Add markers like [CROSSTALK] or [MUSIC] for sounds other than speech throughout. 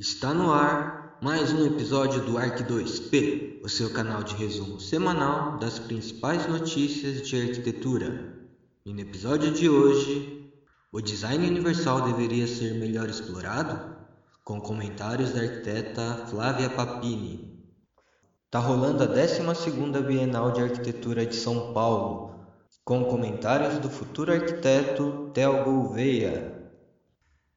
Está no ar mais um episódio do Arc 2P, o seu canal de resumo semanal das principais notícias de arquitetura. E no episódio de hoje, o design universal deveria ser melhor explorado? Com comentários da arquiteta Flávia Papini. Tá rolando a 12ª Bienal de Arquitetura de São Paulo, com comentários do futuro arquiteto Theo Gouveia.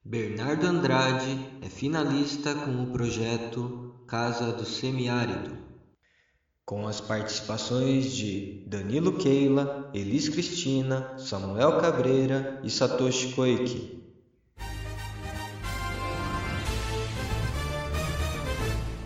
Bernardo Andrade é finalista com o projeto Casa do Semiárido, com as participações de Danilo Keila, Elis Cristina, Samuel Cabreira e Satoshi Koike.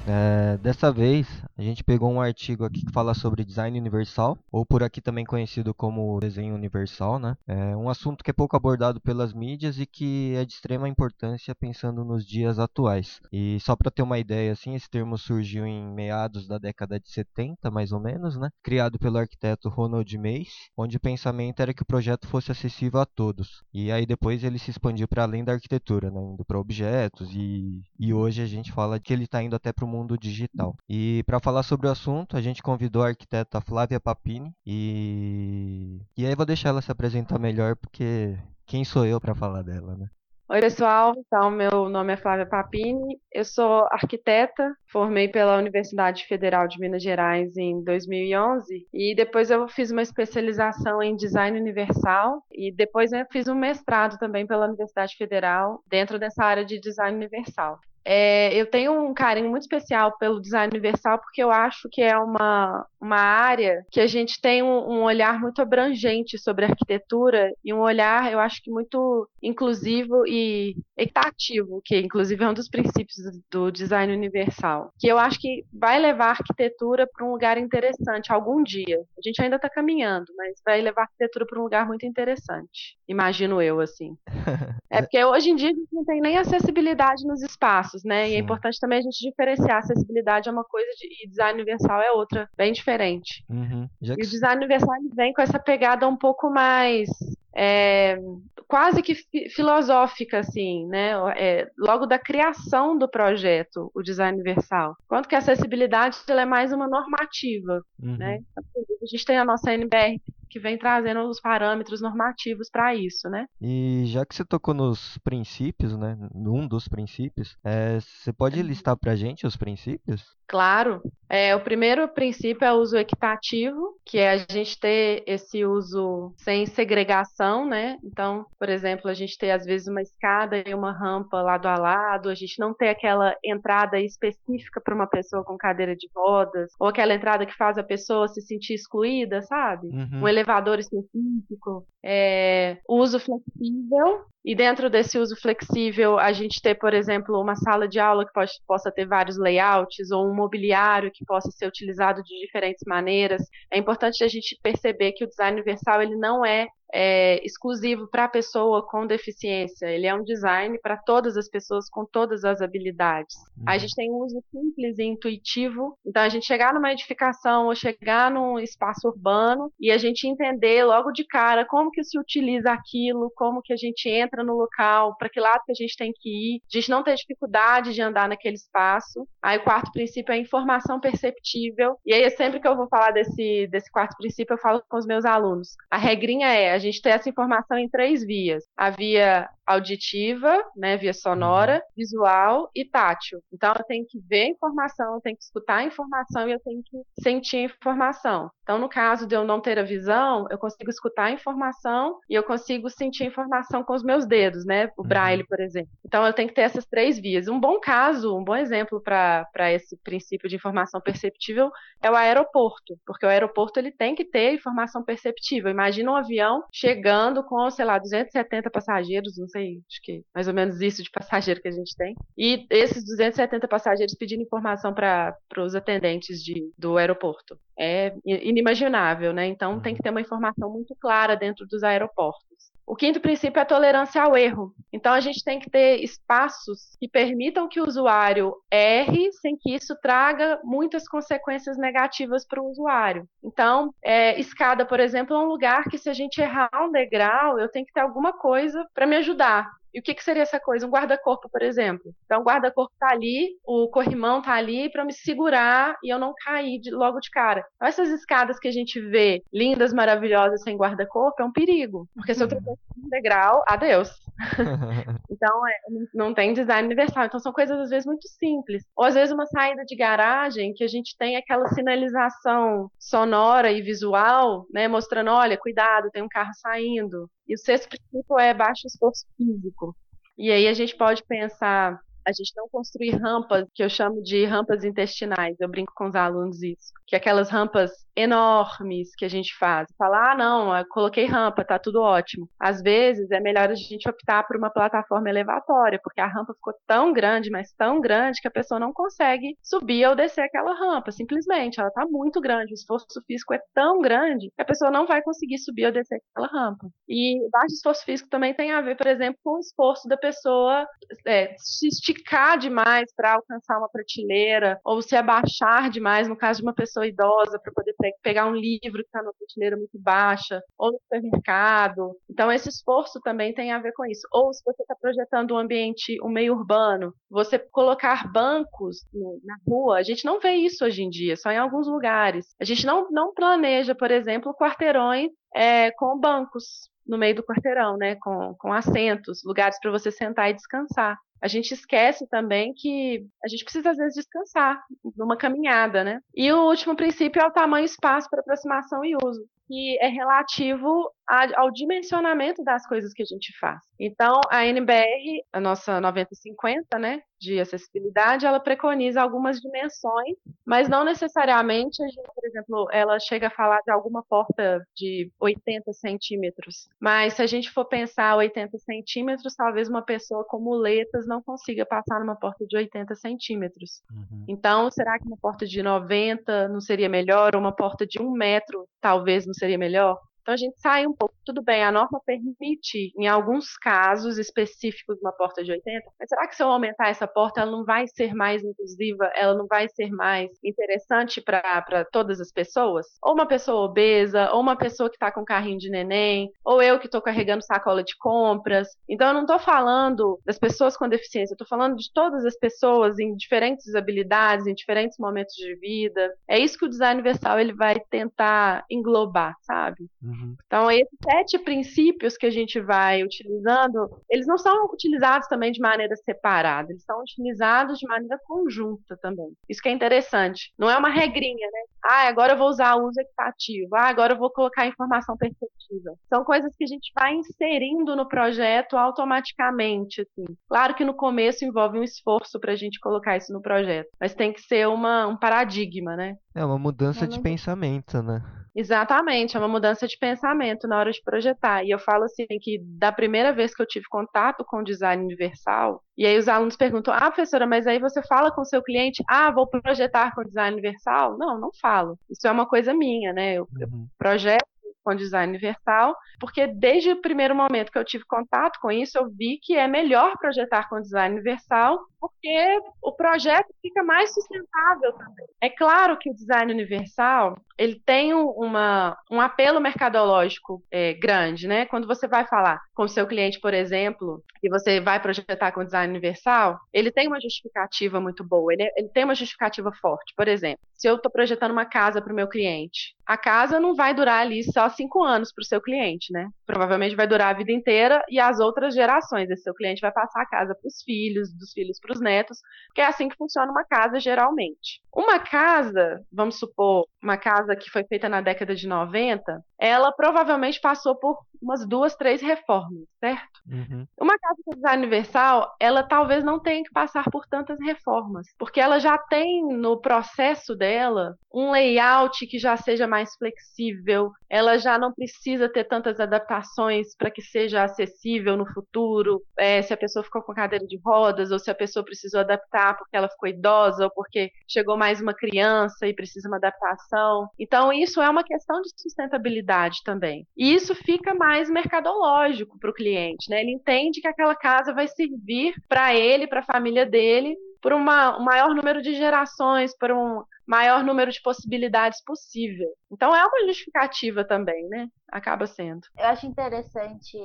É, dessa vez a gente pegou um artigo aqui que fala sobre design universal, ou por aqui também conhecido como desenho universal, né? É um assunto que é pouco abordado pelas mídias e que é de extrema importância pensando nos dias atuais. E só para ter uma ideia, assim, esse termo surgiu em meados da década de 70, mais ou menos, né? Criado pelo arquiteto Ronald Mace, onde o pensamento era que o projeto fosse acessível a todos. E aí depois ele se expandiu para além da arquitetura, né? Indo para objetos e, e hoje a gente fala que ele está indo até para o mundo digital. E para falar sobre o assunto, a gente convidou a arquiteta Flávia Papini e e aí vou deixar ela se apresentar melhor porque quem sou eu para falar dela, né? Oi, pessoal. Então, meu nome é Flávia Papini, eu sou arquiteta, formei pela Universidade Federal de Minas Gerais em 2011 e depois eu fiz uma especialização em design universal e depois eu fiz um mestrado também pela Universidade Federal dentro dessa área de design universal. É, eu tenho um carinho muito especial pelo design universal porque eu acho que é uma, uma área que a gente tem um, um, olhar muito abrangente sobre arquitetura e um olhar, eu acho que muito inclusivo e equitativo, que inclusive é um dos princípios do design universal, que eu acho que vai levar a arquitetura para um lugar interessante algum dia. A gente ainda está caminhando, mas vai levar a arquitetura para um lugar muito interessante, imagino eu, assim. [LAUGHS] É porque hoje em dia a gente não tem nem acessibilidade nos espaços né? E é importante também a gente diferenciar. Acessibilidade é uma coisa de, e design universal é outra, bem diferente. Uhum. Que... E o design universal vem com essa pegada um pouco mais é, quase que filosófica, assim, né? É, logo da criação do projeto, o design universal. Quanto que a acessibilidade é mais uma normativa, uhum. né? A gente tem a nossa NBR que vem trazendo os parâmetros normativos para isso, né? E já que você tocou nos princípios, né? Um dos princípios, é, você pode uhum. listar para gente os princípios? Claro. É, o primeiro princípio é o uso equitativo, que é a gente ter esse uso sem segregação, né? Então, por exemplo, a gente ter às vezes uma escada e uma rampa lado a lado, a gente não ter aquela entrada específica para uma pessoa com cadeira de rodas, ou aquela entrada que faz a pessoa se sentir excluída, sabe? Uhum. Um elevador específico, é, uso flexível, e dentro desse uso flexível, a gente ter, por exemplo, uma sala de aula que pode, possa ter vários layouts, ou um mobiliário que possa ser utilizado de diferentes maneiras. É importante a gente perceber que o design universal ele não é é, exclusivo para a pessoa com deficiência. Ele é um design para todas as pessoas com todas as habilidades. Uhum. A gente tem um uso simples e intuitivo. Então, a gente chegar numa edificação ou chegar num espaço urbano e a gente entender logo de cara como que se utiliza aquilo, como que a gente entra no local, para que lado que a gente tem que ir. A gente não ter dificuldade de andar naquele espaço. Aí, o quarto princípio é a informação perceptível. E aí, sempre que eu vou falar desse, desse quarto princípio, eu falo com os meus alunos. A regrinha é a gente tem essa informação em três vias. A via auditiva, né, via sonora, uhum. visual e tátil. Então eu tenho que ver a informação, eu tenho que escutar a informação e eu tenho que sentir a informação. Então no caso de eu não ter a visão, eu consigo escutar a informação e eu consigo sentir a informação com os meus dedos, né, o uhum. braille, por exemplo. Então eu tenho que ter essas três vias. Um bom caso, um bom exemplo para esse princípio de informação perceptível é o aeroporto, porque o aeroporto ele tem que ter informação perceptível. Imagina um avião chegando com, sei lá, 270 passageiros, não sei sei, acho que mais ou menos isso de passageiro que a gente tem. E esses 270 passageiros pedindo informação para os atendentes de, do aeroporto. É inimaginável, né? Então tem que ter uma informação muito clara dentro dos aeroportos. O quinto princípio é a tolerância ao erro. Então, a gente tem que ter espaços que permitam que o usuário erre sem que isso traga muitas consequências negativas para o usuário. Então, é, escada, por exemplo, é um lugar que, se a gente errar um degrau, eu tenho que ter alguma coisa para me ajudar E o que, que seria essa coisa? Um guarda-corpo, por exemplo. Então, o guarda-corpo tá ali, o corrimão tá ali para me segurar e eu não cair de, logo de cara. Então, essas escadas que a gente vê, lindas, maravilhosas, sem guarda-corpo, é um perigo. Porque se eu tropeçar um degrau, adeus. [LAUGHS] então, é, não tem design universal. Então, são coisas, às vezes, muito simples. Ou, às vezes, uma saída de garagem que a gente tem aquela sinalização sonora e visual, né, mostrando, olha, cuidado, tem um carro saindo. E o sexto princípio é baixo esforço físico. E aí a gente pode pensar a gente não construir rampas, que eu chamo de rampas intestinais. Eu brinco com os alunos isso. Que é aquelas rampas enormes que a gente faz. Falar, ah, não, coloquei rampa, tá tudo ótimo. Às vezes é melhor a gente optar por uma plataforma elevatória, porque a rampa ficou tão grande, mas tão grande, que a pessoa não consegue subir ou descer aquela rampa. Simplesmente, ela tá muito grande, o esforço físico é tão grande que a pessoa não vai conseguir subir ou descer aquela rampa. E baixo esforço físico também tem a ver, por exemplo, com o esforço da pessoa é, se esticar esticar demais para alcançar uma prateleira, ou se abaixar demais, no caso de uma pessoa idosa, para poder pegar um livro que está numa prateleira muito baixa, ou no supermercado. Então, esse esforço também tem a ver com isso. Ou se você está projetando um ambiente, um meio urbano, você colocar bancos na rua, a gente não vê isso hoje em dia, só em alguns lugares. A gente não, não planeja, por exemplo, quarteirões é, com bancos no meio do quarteirão, né, com, com assentos, lugares para você sentar e descansar a gente esquece também que a gente precisa às vezes descansar numa caminhada, né? E o último princípio é o tamanho espaço para aproximação e uso que é relativo ao dimensionamento das coisas que a gente faz. Então, a NBR, a nossa 9050, né, de acessibilidade, ela preconiza algumas dimensões, mas não necessariamente, a gente, por exemplo, ela chega a falar de alguma porta de 80 centímetros. Mas se a gente for pensar 80 centímetros, talvez uma pessoa com muletas não consiga passar numa porta de 80 centímetros. Uhum. Então, será que uma porta de 90 não seria melhor? Ou uma porta de um metro talvez não seria melhor? Então a gente sai um pouco, tudo bem, a norma permite, em alguns casos específicos, uma porta de 80, mas será que se eu aumentar essa porta, ela não vai ser mais inclusiva, ela não vai ser mais interessante para todas as pessoas? Ou uma pessoa obesa, ou uma pessoa que está com carrinho de neném, ou eu que estou carregando sacola de compras. Então eu não estou falando das pessoas com deficiência, eu estou falando de todas as pessoas em diferentes habilidades, em diferentes momentos de vida. É isso que o design universal ele vai tentar englobar, sabe? Uhum. Uhum. Então, esses sete princípios que a gente vai utilizando, eles não são utilizados também de maneira separada, eles são utilizados de maneira conjunta também. Isso que é interessante. Não é uma regrinha, né? Ah, agora eu vou usar o uso equitativo. Ah, agora eu vou colocar informação perceptiva. São coisas que a gente vai inserindo no projeto automaticamente, assim. Claro que no começo envolve um esforço para a gente colocar isso no projeto, mas tem que ser uma, um paradigma, né? É uma mudança de pensamento, né? Exatamente, é uma mudança de pensamento na hora de projetar. E eu falo assim que da primeira vez que eu tive contato com o design universal, e aí os alunos perguntam: "Ah, professora, mas aí você fala com o seu cliente: "Ah, vou projetar com design universal?" Não, não falo. Isso é uma coisa minha, né? Eu, uhum. eu projeto com design universal, porque desde o primeiro momento que eu tive contato com isso, eu vi que é melhor projetar com design universal, porque o projeto fica mais sustentável também. É claro que o design universal ele tem uma, um apelo mercadológico é, grande, né? Quando você vai falar com o seu cliente, por exemplo, e você vai projetar com design universal, ele tem uma justificativa muito boa, ele, ele tem uma justificativa forte. Por exemplo, se eu estou projetando uma casa para o meu cliente, a casa não vai durar ali só cinco anos para o seu cliente, né? Provavelmente vai durar a vida inteira e as outras gerações. Esse seu cliente vai passar a casa para os filhos, dos filhos para os netos, porque é assim que funciona uma casa geralmente. Uma casa, vamos supor, uma casa que foi feita na década de 90, ela provavelmente passou por umas duas, três reformas, certo? Uhum. Uma casa de design universal, ela talvez não tenha que passar por tantas reformas, porque ela já tem no processo dela um layout que já seja mais flexível, ela já não precisa ter tantas adaptações para que seja acessível no futuro, é, se a pessoa ficou com cadeira de rodas, ou se a pessoa precisou adaptar porque ela ficou idosa, ou porque chegou mais uma criança e precisa uma adaptação. Então, isso é uma questão de sustentabilidade também. E isso fica mais mercadológico para o cliente, né? Ele entende que aquela casa vai servir para ele, para a família dele, por um maior número de gerações, por um maior número de possibilidades possível. Então é uma justificativa também, né? Acaba sendo. Eu acho interessante,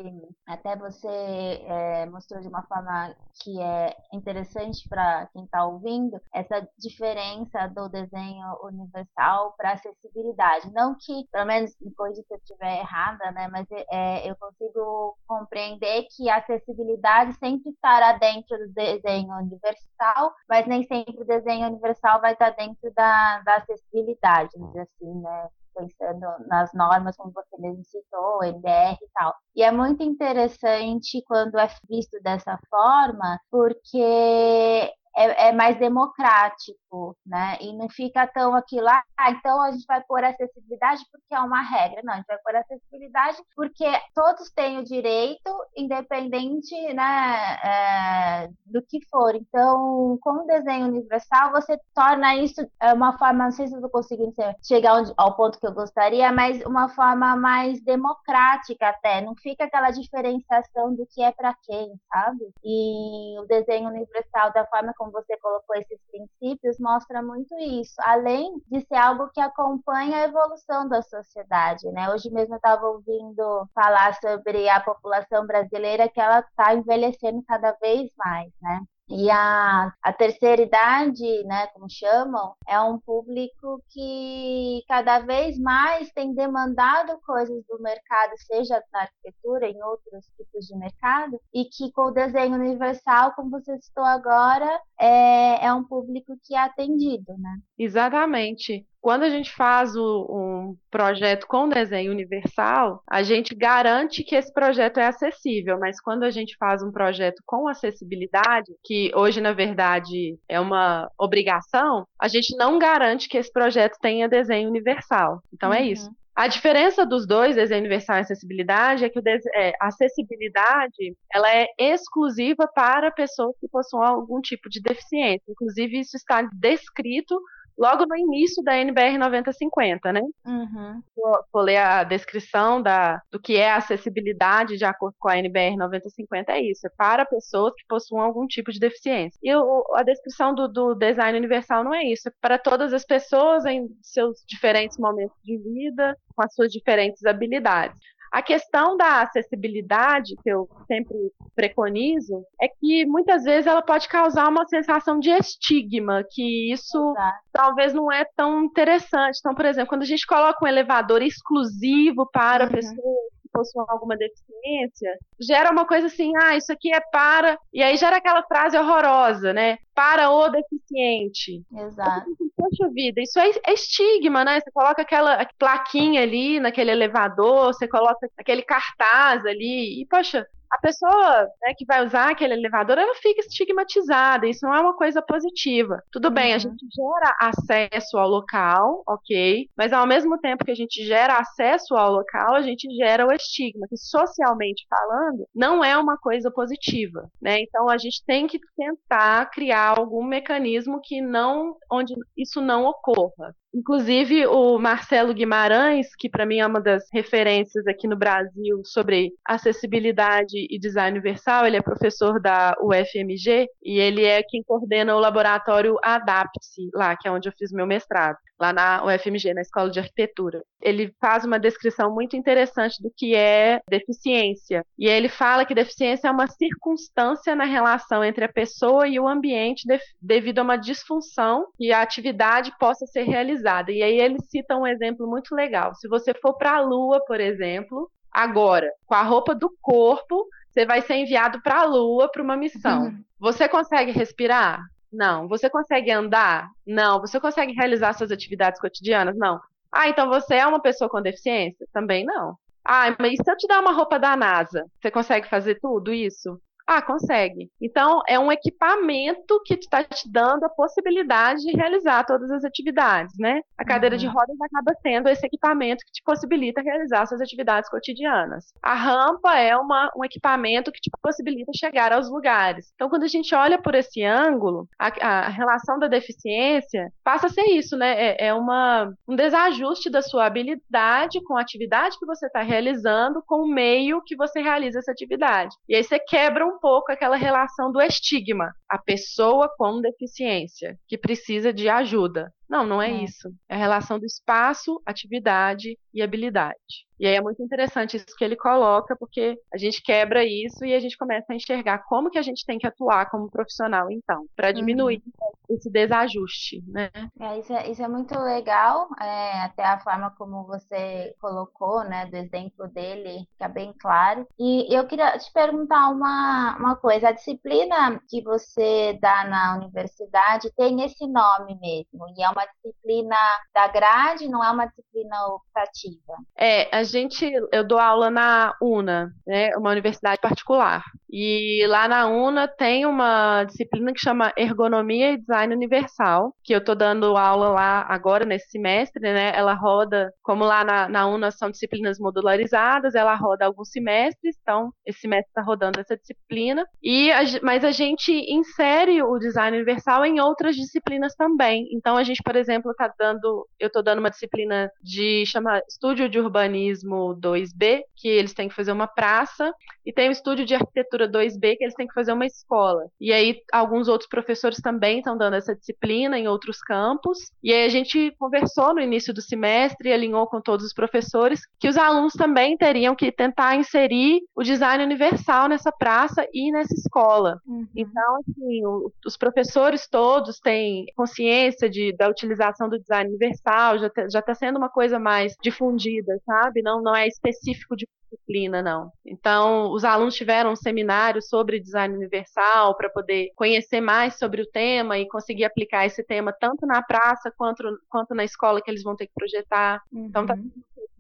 até você é, mostrou de uma forma que é interessante para quem está ouvindo, essa diferença do desenho universal para acessibilidade. Não que, pelo menos, depois de se eu estiver errada, né? Mas é, eu consigo compreender que a acessibilidade sempre estará dentro do desenho universal, mas nem sempre o desenho universal vai estar dentro da da, acessibilidade, dizer assim, né? Pensando nas normas, como você mesmo citou, NBR e tal. E é muito interessante quando é visto dessa forma, porque é, é, mais democrático, né? E não fica tão aquilo, ah, então a gente vai pôr acessibilidade porque é uma regra. Não, a gente vai pôr acessibilidade porque todos têm o direito, independente né, é, do que for. Então, com o desenho universal, você torna isso é, uma forma, não sei se eu conseguindo chegar onde, ao ponto que eu gostaria, mas uma forma mais democrática até. Não fica aquela diferenciação do que é para quem, sabe? E o desenho universal, da forma como você colocou esses princípios, mostra muito isso, além de ser algo que acompanha a evolução da sociedade, né? Hoje mesmo eu estava ouvindo falar sobre a população brasileira que ela está envelhecendo cada vez mais, né? E a, a terceira idade, né, como chamam, é um público que cada vez mais tem demandado coisas do mercado, seja na arquitetura, em outros tipos de mercado, e que com o desenho universal, como você citou agora, é, é um público que é atendido, né? Exatamente. Quando a gente faz o, um projeto com desenho universal, a gente garante que esse projeto é acessível, mas quando a gente faz um projeto com acessibilidade, que hoje, na verdade, é uma obrigação, a gente não garante que esse projeto tenha desenho universal. Então é uhum. é isso. A diferença dos dois, desenho universal e acessibilidade, é que é, a acessibilidade ela é exclusiva para pessoas que possuem algum tipo de deficiência. Inclusive, isso está descrito logo no início da NBR 9050, né? Uhum. Vou, vou, ler a descrição da, do que é acessibilidade de acordo com a NBR 9050, é isso, é para pessoas que possuam algum tipo de deficiência. E o, a descrição do, do design universal não é isso, é para todas as pessoas em seus diferentes momentos de vida, com as suas diferentes habilidades. A questão da acessibilidade, que eu sempre preconizo, é que muitas vezes ela pode causar uma sensação de estigma, que isso talvez não é tão interessante. Então, por exemplo, quando a gente coloca um elevador exclusivo para uhum. pessoas possuam alguma deficiência, gera uma coisa assim, ah, isso aqui é para. E aí gera aquela frase horrorosa, né? Para o deficiente. Exato. Poxa vida, isso é, é estigma, né? Você coloca aquela plaquinha ali naquele elevador, você coloca aquele cartaz ali, e, poxa, a pessoa né, que vai usar aquele elevador, ela fica estigmatizada. Isso não é uma coisa positiva. Tudo uhum. bem, a uhum. gente gera acesso ao local, ok, mas ao mesmo tempo que a gente gera acesso ao local, a gente gera o estigma, que socialmente falando, não é uma coisa positiva, né? Então a gente tem que tentar criar algum mecanismo que não, onde isso não ocorra. Inclusive, o Marcelo Guimarães, que para mim é uma das referências aqui no Brasil sobre acessibilidade e design universal, ele é professor da UFMG e ele é quem coordena o laboratório Adapte, lá, que é onde eu fiz meu mestrado lá na UFMG, na Escola de Arquitetura. Ele faz uma descrição muito interessante do que é deficiência. E ele fala que deficiência é uma circunstância na relação entre a pessoa e o ambiente de, devido a uma disfunção e a atividade possa ser realizada. E aí ele cita um exemplo muito legal. Se você for para a Lua, por exemplo, agora, com a roupa do corpo, você vai ser enviado para a Lua para uma missão. Uhum. Você consegue respirar? Não. Você consegue andar? Não. Você consegue realizar suas atividades cotidianas? Não. Ah, então você é uma pessoa com deficiência? Também não. Ah, mas se eu te dar uma roupa da NASA, você consegue fazer tudo isso? Ah, consegue. Então, é um equipamento que está te dando a possibilidade de realizar todas as atividades, né? A cadeira uhum. de rodas acaba sendo esse equipamento que te possibilita realizar suas atividades cotidianas. A rampa é uma, um equipamento que te possibilita chegar aos lugares. Então, quando a gente olha por esse ângulo, a, a relação da deficiência passa a ser isso, né? É, é uma, um desajuste da sua habilidade com a atividade que você está realizando com o meio que você realiza essa atividade. E aí você quebra um um pouco aquela relação do estigma. A pessoa com deficiência que precisa de ajuda. Não, não é, é, isso. É a relação do espaço, atividade e habilidade. E aí é muito interessante isso que ele coloca, porque a gente quebra isso e a gente começa a enxergar como que a gente tem que atuar como profissional, então, para diminuir uhum. esse desajuste, né? É, isso, é, isso é muito legal, é, até a forma como você colocou, né, do exemplo dele, fica bem claro. E eu queria te perguntar uma, uma coisa, a disciplina que você dá na universidade tem esse nome mesmo, e é uma disciplina da grade, não é uma disciplina optativa? É, a gente, eu dou aula na UNA, né, uma universidade particular. E lá na UNA tem uma disciplina que chama Ergonomia e Design Universal, que eu estou dando aula lá agora nesse semestre, né? Ela roda, como lá na, na UNA são disciplinas modularizadas, ela roda alguns semestres, então esse semestre está rodando essa disciplina. E a, mas a gente insere o Design Universal em outras disciplinas também. Então a gente, por exemplo, está dando, eu estou dando uma disciplina de chama Estúdio de Urbanismo 2B, que eles têm que fazer uma praça, e tem o Estúdio de Arquitetura 2B que eles têm que fazer uma escola. E aí alguns outros professores também estão dando essa disciplina em outros campos. E aí a gente conversou no início do semestre e alinhou com todos os professores que os alunos também teriam que tentar inserir o design universal nessa praça e nessa escola. Uhum. Então, assim, o, os professores todos têm consciência de, da utilização do design universal, já está sendo uma coisa mais difundida, sabe? Não, não é específico de disciplina, não. Então, os alunos tiveram um seminário sobre design universal para poder conhecer mais sobre o tema e conseguir aplicar esse tema tanto na praça quanto, quanto na escola que eles vão ter que projetar. Uhum. Então, tá uhum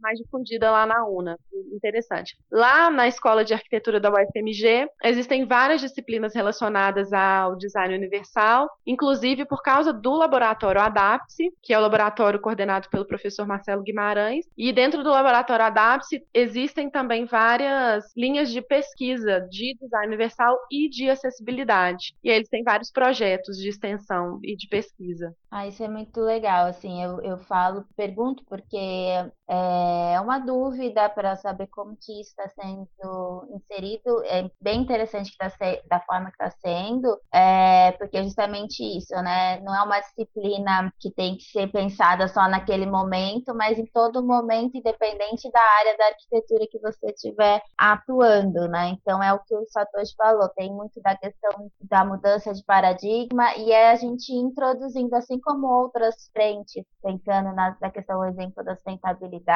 mais difundida lá na UNA. Interessante. Lá na Escola de Arquitetura da UFMG, existem várias disciplinas relacionadas ao design universal, inclusive por causa do laboratório ADAPSE, que é o laboratório coordenado pelo professor Marcelo Guimarães. E dentro do laboratório ADAPSE existem também várias linhas de pesquisa de design universal e de acessibilidade. E eles têm vários projetos de extensão e de pesquisa. Ah, isso é muito legal. Assim, eu, eu falo, pergunto porque é uma dúvida para saber como que isso está sendo inserido. É bem interessante que tá se, da forma que está sendo, é, porque é justamente isso, né? Não é uma disciplina que tem que ser pensada só naquele momento, mas em todo momento, independente da área da arquitetura que você estiver atuando, né? Então é o que o Satoshi falou, tem muito da questão da mudança de paradigma e é a gente introduzindo, assim como outras frentes, pensando na, na questão, por exemplo, da sustentabilidade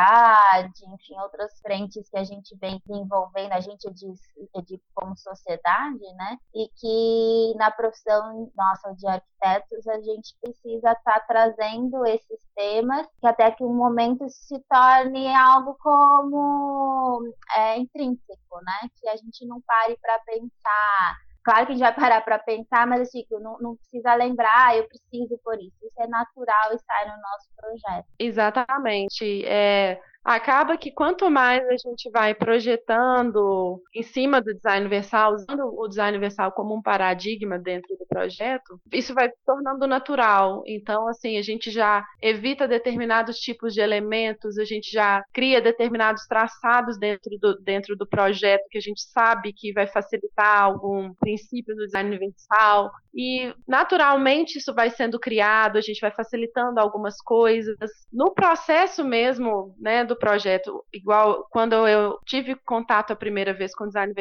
enfim, outras frentes que a gente vem desenvolvendo, a gente diz, digo como sociedade, né? E que na profissão nossa de arquitetos a gente precisa estar tá trazendo esses temas que até que um momento se torne algo como é, intrínseco, né? Que a gente não pare para pensar Claro que a gente vai parar para pensar, mas assim, não, não precisa lembrar, ah, eu preciso por isso. Isso é natural estar no nosso projeto. Exatamente. É, acaba que quanto mais a gente vai projetando em cima do design universal, usando o design universal como um paradigma dentro do projeto, isso vai se tornando natural. Então, assim, a gente já evita determinados tipos de elementos, a gente já cria determinados traçados dentro do, dentro do projeto que a gente sabe que vai facilitar algum princípio do design universal. E naturalmente isso vai sendo criado, a gente vai facilitando algumas coisas. No processo mesmo, né, do projeto, igual quando eu tive contato a primeira vez com o Design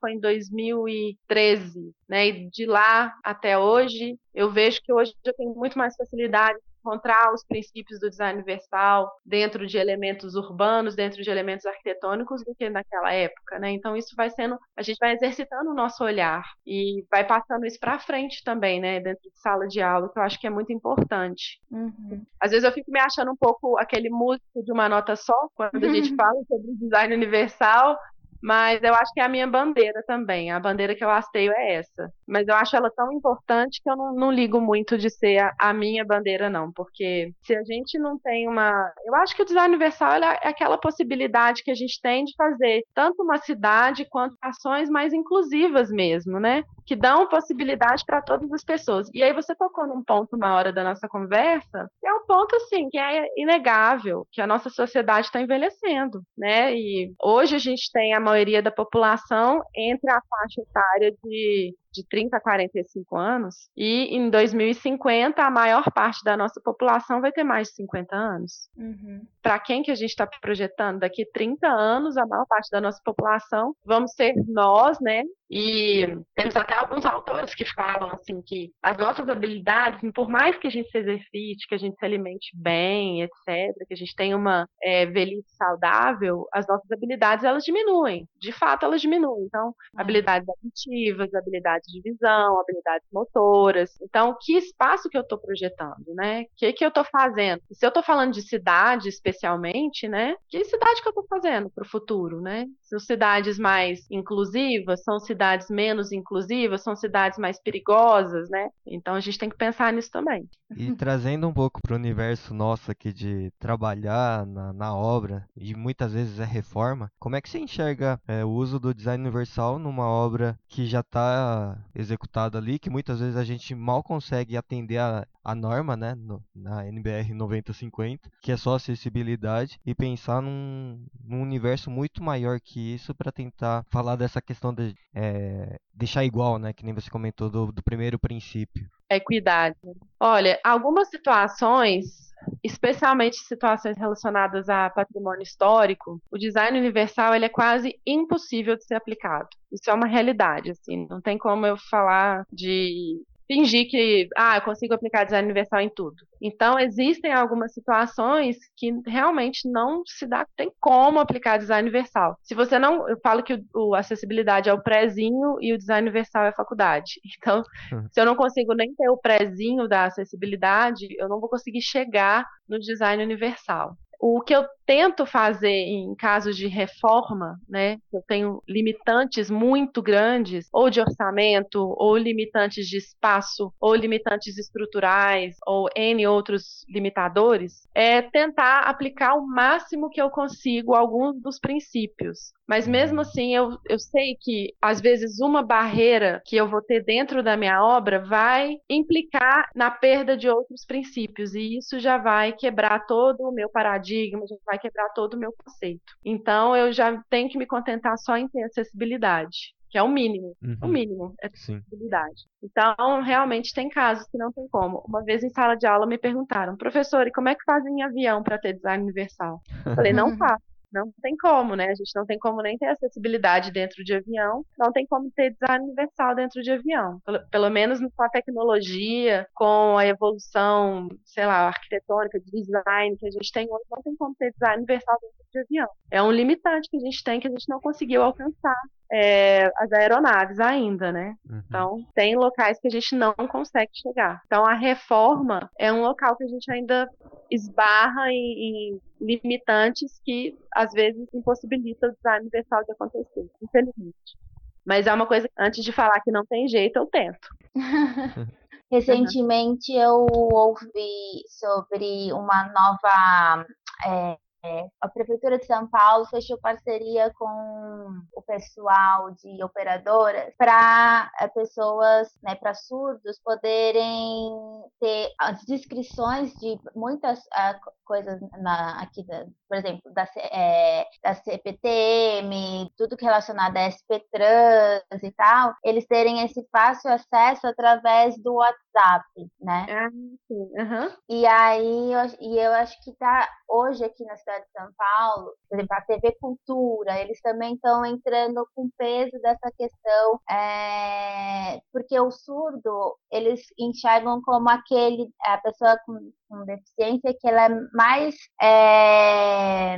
foi em 2013, né? E de lá até hoje, eu vejo que hoje eu tenho muito mais facilidade encontrar os princípios do design universal dentro de elementos urbanos, dentro de elementos arquitetônicos do que naquela época, né? Então isso vai sendo, a gente vai exercitando o nosso olhar e vai passando isso para frente também, né? Dentro de sala de aula, que eu acho que é muito importante. Uhum. Às vezes eu fico me achando um pouco aquele músico de uma nota só quando a gente [LAUGHS] fala sobre design universal, mas eu acho que é a minha bandeira também. A bandeira que eu hasteio é essa. Mas eu acho ela tão importante que eu não, não ligo muito de ser a, a, minha bandeira, não. Porque se a gente não tem uma. Eu acho que o design universal é aquela possibilidade que a gente tem de fazer tanto uma cidade quanto ações mais inclusivas mesmo, né? Que dão possibilidade para todas as pessoas. E aí você tocou num ponto na hora da nossa conversa, que é um ponto assim, que é inegável, que a nossa sociedade está envelhecendo, né? E hoje a gente tem a maioria da população entre a faixa etária de de 30 a 45 anos, e em 2050 a maior parte da nossa população vai ter mais de 50 anos. Uhum. Para quem que a gente está projetando? Daqui 30 anos, a maior parte da nossa população vamos ser nós, né? E temos até alguns autores que falam assim que as nossas habilidades, por mais que a gente se exercite, que a gente se alimente bem, etc., que a gente tenha uma é, velhice saudável, as nossas habilidades elas diminuem. De fato, elas diminuem. Então, é. habilidades auditivas, habilidades de visão, habilidades motoras. Então, que espaço que eu estou projetando, né? O que, que eu estou fazendo? se eu estou falando de cidade, especialmente, né? Que cidade que eu estou fazendo para o futuro, né? São cidades mais inclusivas, são cidades menos inclusivas, são cidades mais perigosas, né? Então a gente tem que pensar nisso também. E trazendo um pouco para o universo nosso aqui de trabalhar na, na, obra, e muitas vezes é reforma, como é que você enxerga é, o uso do design universal numa obra que já está executada ali, que muitas vezes a gente mal consegue atender a, a norma, né, no, na NBR 9050, que é só acessibilidade, e pensar num, num universo muito maior que isso para tentar falar dessa questão de é, deixar igual, né, que nem você comentou do, do primeiro princípio. Equidade. Olha, algumas situações especialmente situações relacionadas a patrimônio histórico, o design universal ele é quase impossível de ser aplicado. Isso é uma realidade, assim, não tem como eu falar de fingir que, ah, eu consigo aplicar design universal em tudo. Então, existem algumas situações que realmente não se dá, tem como aplicar design universal. Se você não, eu falo que o, o acessibilidade é o prézinho e o design universal é a faculdade. [LAUGHS] Então, uhum. se eu não consigo nem ter o prézinho da acessibilidade, eu não vou conseguir chegar no design universal. O que eu tento fazer em casos de reforma, né, eu tenho limitantes muito grandes, ou de orçamento, ou limitantes de espaço, ou limitantes estruturais, ou N outros limitadores, é tentar aplicar o máximo que eu consigo alguns dos princípios. Mas mesmo assim, eu, eu sei que às vezes uma barreira que eu vou ter dentro da minha obra vai implicar na perda de outros princípios, e isso já vai quebrar todo o meu paradigma, já vai quebrar todo o meu conceito. Então eu já tenho que me contentar só em ter acessibilidade que é o mínimo. Uhum. O mínimo é acessibilidade. Então, realmente tem casos que não tem como. Uma vez em sala de aula me perguntaram, professor, e como é que fazem em avião para ter design universal? Eu falei, não [LAUGHS] faço. Não tem como, né? A gente não tem como nem ter acessibilidade dentro de avião, não tem como ter design universal dentro de avião. Pelo, pelo menos com a tecnologia, com a evolução, sei lá, arquitetônica, de design que a gente tem hoje, não tem como ter design universal dentro de avião. É um limitante que a gente tem que a gente não conseguiu alcançar é, as aeronaves ainda, né? Uhum. Então, tem locais que a gente não consegue chegar. Então, a reforma é um local que a gente ainda esbarra em, em limitantes que, às vezes, impossibilita o design universal de acontecer, infelizmente. Mas é uma coisa, antes de falar que não tem jeito, eu tento. [LAUGHS] Recentemente eu ouvi sobre uma nova é, é, a Prefeitura de São Paulo fechou parceria com o pessoal de operadoras para é, pessoas, né, para surdos poderem ter as descrições de muitas uh, coisas na, aqui, da, por exemplo, da, é, da CPTM, tudo que é relacionado a SP Trans e tal, eles terem esse fácil acesso através do WhatsApp, né? Ah, sim. Uhum. E aí, eu, e eu acho que tá hoje aqui na cidade de São Paulo, por exemplo, a TV Cultura, eles também estão entrando com peso dessa questão, é, porque o surdo, eles enxergam como aquele, a pessoa com, com deficiência que ela é mais é,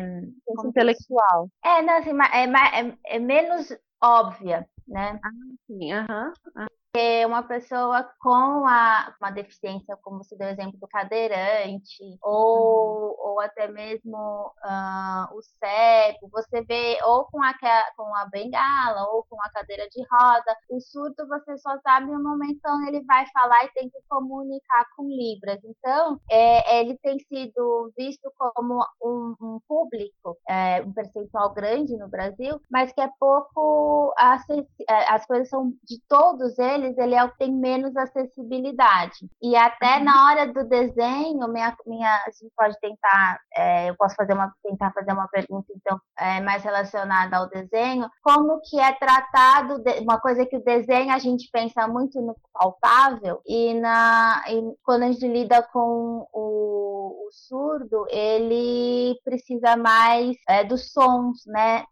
intelectual. É, não, assim, é, é, é menos óbvia, né? Ah, sim, aham. Uhum uma pessoa com a, uma deficiência, como você deu o exemplo do cadeirante, ou, uhum. ou até mesmo uh, o cego, você vê ou com a, com a bengala, ou com a cadeira de roda. O surdo você só sabe no momento onde ele vai falar e tem que comunicar com Libras. Então, é, ele tem sido visto como um, um público, é, um percentual grande no Brasil, mas que é pouco. É, as coisas são de todos eles deles, ele é o que tem menos acessibilidade. E até uhum. na hora do desenho, minha, minha, a gente pode tentar, é, eu posso fazer uma, tentar fazer uma pergunta, então, é, mais relacionada ao desenho, como que é tratado de, uma coisa que o desenho a gente pensa muito no palpável, e, na, e quando a gente lida com o, o surdo, ele precisa mais é, dos sons, né?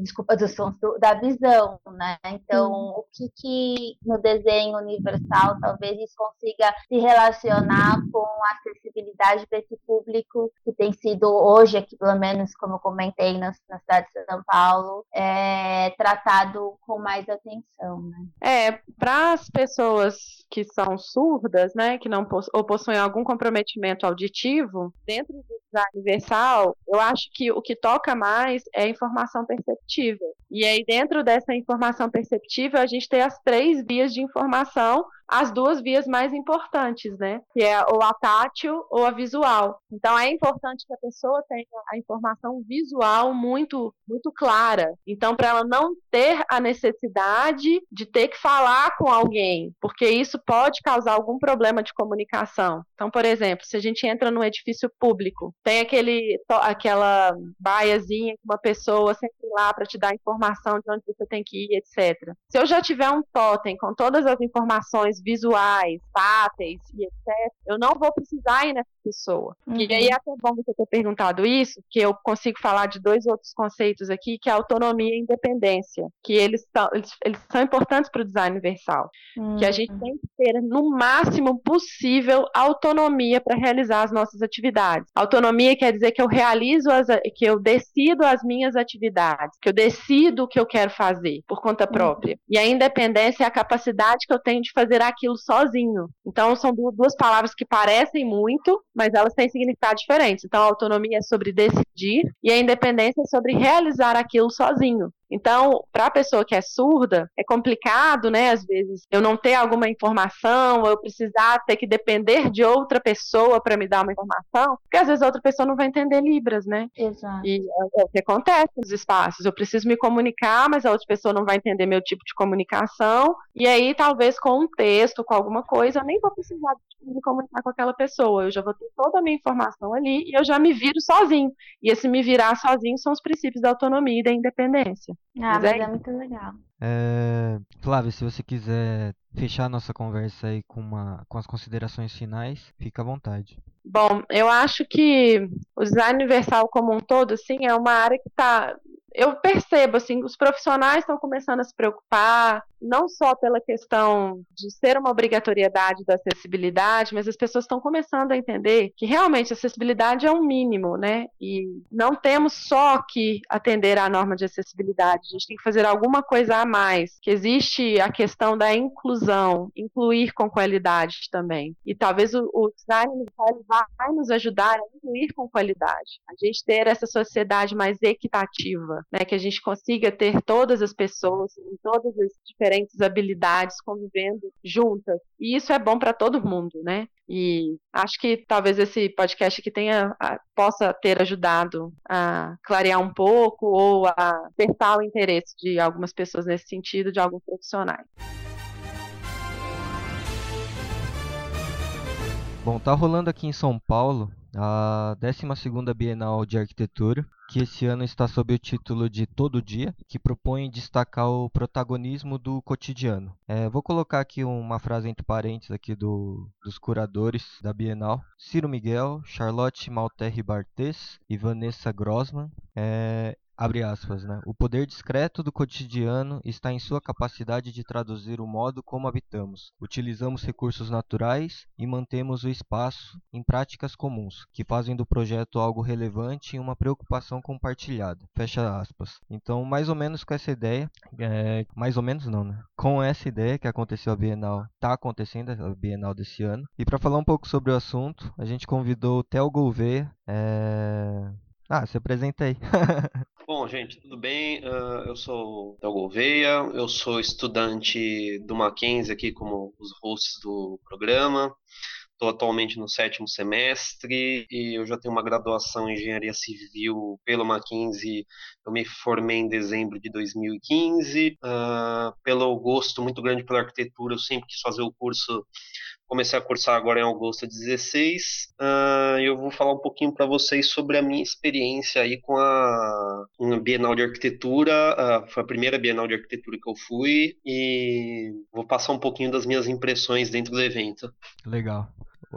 Desculpa, do som, da visão, né? Então, o que, que no desenho universal talvez isso consiga se relacionar com a acessibilidade para esse público que tem sido hoje, aqui pelo menos como eu comentei na, na cidade de São Paulo, é, tratado com mais atenção, né? É, para as pessoas que são surdas, né, que não ou possuem algum comprometimento auditivo, dentro do design universal, eu acho que o que toca mais é a informação perceptível. E aí, dentro dessa informação perceptível, a gente tem as três vias de informação as duas vias mais importantes, né? Que é ou a tátil ou a visual. Então é importante que a pessoa tenha a informação visual muito muito clara. Então para ela não ter a necessidade de ter que falar com alguém, porque isso pode causar algum problema de comunicação. Então, por exemplo, se a gente entra num edifício público, tem aquele aquela baiazinha que uma pessoa sempre lá para te dar informação de onde você tem que ir, etc. Se eu já tiver um totem com todas as informações visuais, táteis e etc., eu não vou precisar ir nessa pessoa. Uhum. E aí é até bom você ter perguntado isso, que eu consigo falar de dois outros conceitos aqui, que é autonomia e independência, que eles são, eles, eles são importantes para o design universal. Uhum. Que a gente uhum. tem que ter, no máximo possível, autonomia para realizar as nossas atividades. Autonomia quer dizer que eu realizo, as, que eu decido as minhas atividades, que eu decido o que eu quero fazer por conta uhum. própria. Uhum. E a independência é a capacidade que eu tenho de fazer aquilo sozinho. Então, são duas palavras que parecem muito, mas elas têm significados diferentes. Então, a autonomia é sobre decidir e a independência é sobre realizar aquilo sozinho. Então, para a pessoa que é surda, é complicado, né? Às vezes, eu não ter alguma informação, ou eu precisar ter que depender de outra pessoa para me dar uma informação, porque às vezes a outra pessoa não vai entender Libras, né? Exato. E é, é o que acontece nos espaços. Eu preciso me comunicar, mas a outra pessoa não vai entender meu tipo de comunicação, e aí talvez com um texto, com alguma coisa, eu nem vou precisar me comunicar com aquela pessoa. Eu já vou ter toda a minha informação ali e eu já me viro sozinho. E esse me virar sozinho são os princípios da autonomia e da independência. Ah, mas, mas é... é muito legal. É... Flávia, se você quiser fechar nossa conversa aí com, uma, com as considerações finais, fica à vontade. Bom, eu acho que o design universal como um todo, assim, é uma área que está eu percebo, assim, os profissionais estão começando a se preocupar, não só pela questão de ser uma obrigatoriedade da acessibilidade, mas as pessoas estão começando a entender que realmente a acessibilidade é um mínimo, né? E não temos só que atender à norma de acessibilidade, a gente tem que fazer alguma coisa a mais, que existe a questão da inclusão, incluir com qualidade também. E talvez o, o design vai nos ajudar a incluir com qualidade, a gente ter essa sociedade mais equitativa né, que a gente consiga ter todas as pessoas em todas as diferentes habilidades convivendo juntas. E isso é bom para todo mundo, né? E acho que talvez esse podcast aqui tenha, possa ter ajudado a clarear um pouco ou a despertar o interesse de algumas pessoas nesse sentido, de alguns profissionais. Bom, tá rolando aqui em São Paulo a 12ª Bienal de Arquitetura, que esse ano está sob o título de Todo Dia, que propõe destacar o protagonismo do cotidiano. É, vou colocar aqui uma frase entre parênteses aqui do, dos curadores da Bienal. Ciro Miguel, Charlotte Malterre Bartes e Vanessa Grossman. É, Abre aspas, né? O poder discreto do cotidiano está em sua capacidade de traduzir o modo como habitamos. Utilizamos recursos naturais e mantemos o espaço em práticas comuns, que fazem do projeto algo relevante e uma preocupação compartilhada. Fecha aspas. Então, mais ou menos com essa ideia, é... mais ou menos não, né? Com essa ideia que aconteceu a Bienal, está acontecendo a Bienal desse ano. E para falar um pouco sobre o assunto, a gente convidou o Theo Gouveia, é... Ah, se apresenta aí. [LAUGHS] Bom, gente, tudo bem? Uh, eu sou Del Gouveia, eu sou estudante do Mackenzie aqui como os hosts do programa. Estou atualmente no sétimo semestre e eu já tenho uma graduação em engenharia civil pelo Mackenzie. Eu me formei em dezembro de 2015. Uh, pelo gosto muito grande pela arquitetura, eu sempre quis fazer o curso comecei a cursar agora em agosto de 16. Uh, eu vou falar um pouquinho para vocês sobre a minha experiência aí com a, a Bienal de Arquitetura. Uh, foi a primeira Bienal de Arquitetura que eu fui e vou passar um pouquinho das minhas impressões dentro do evento. Legal.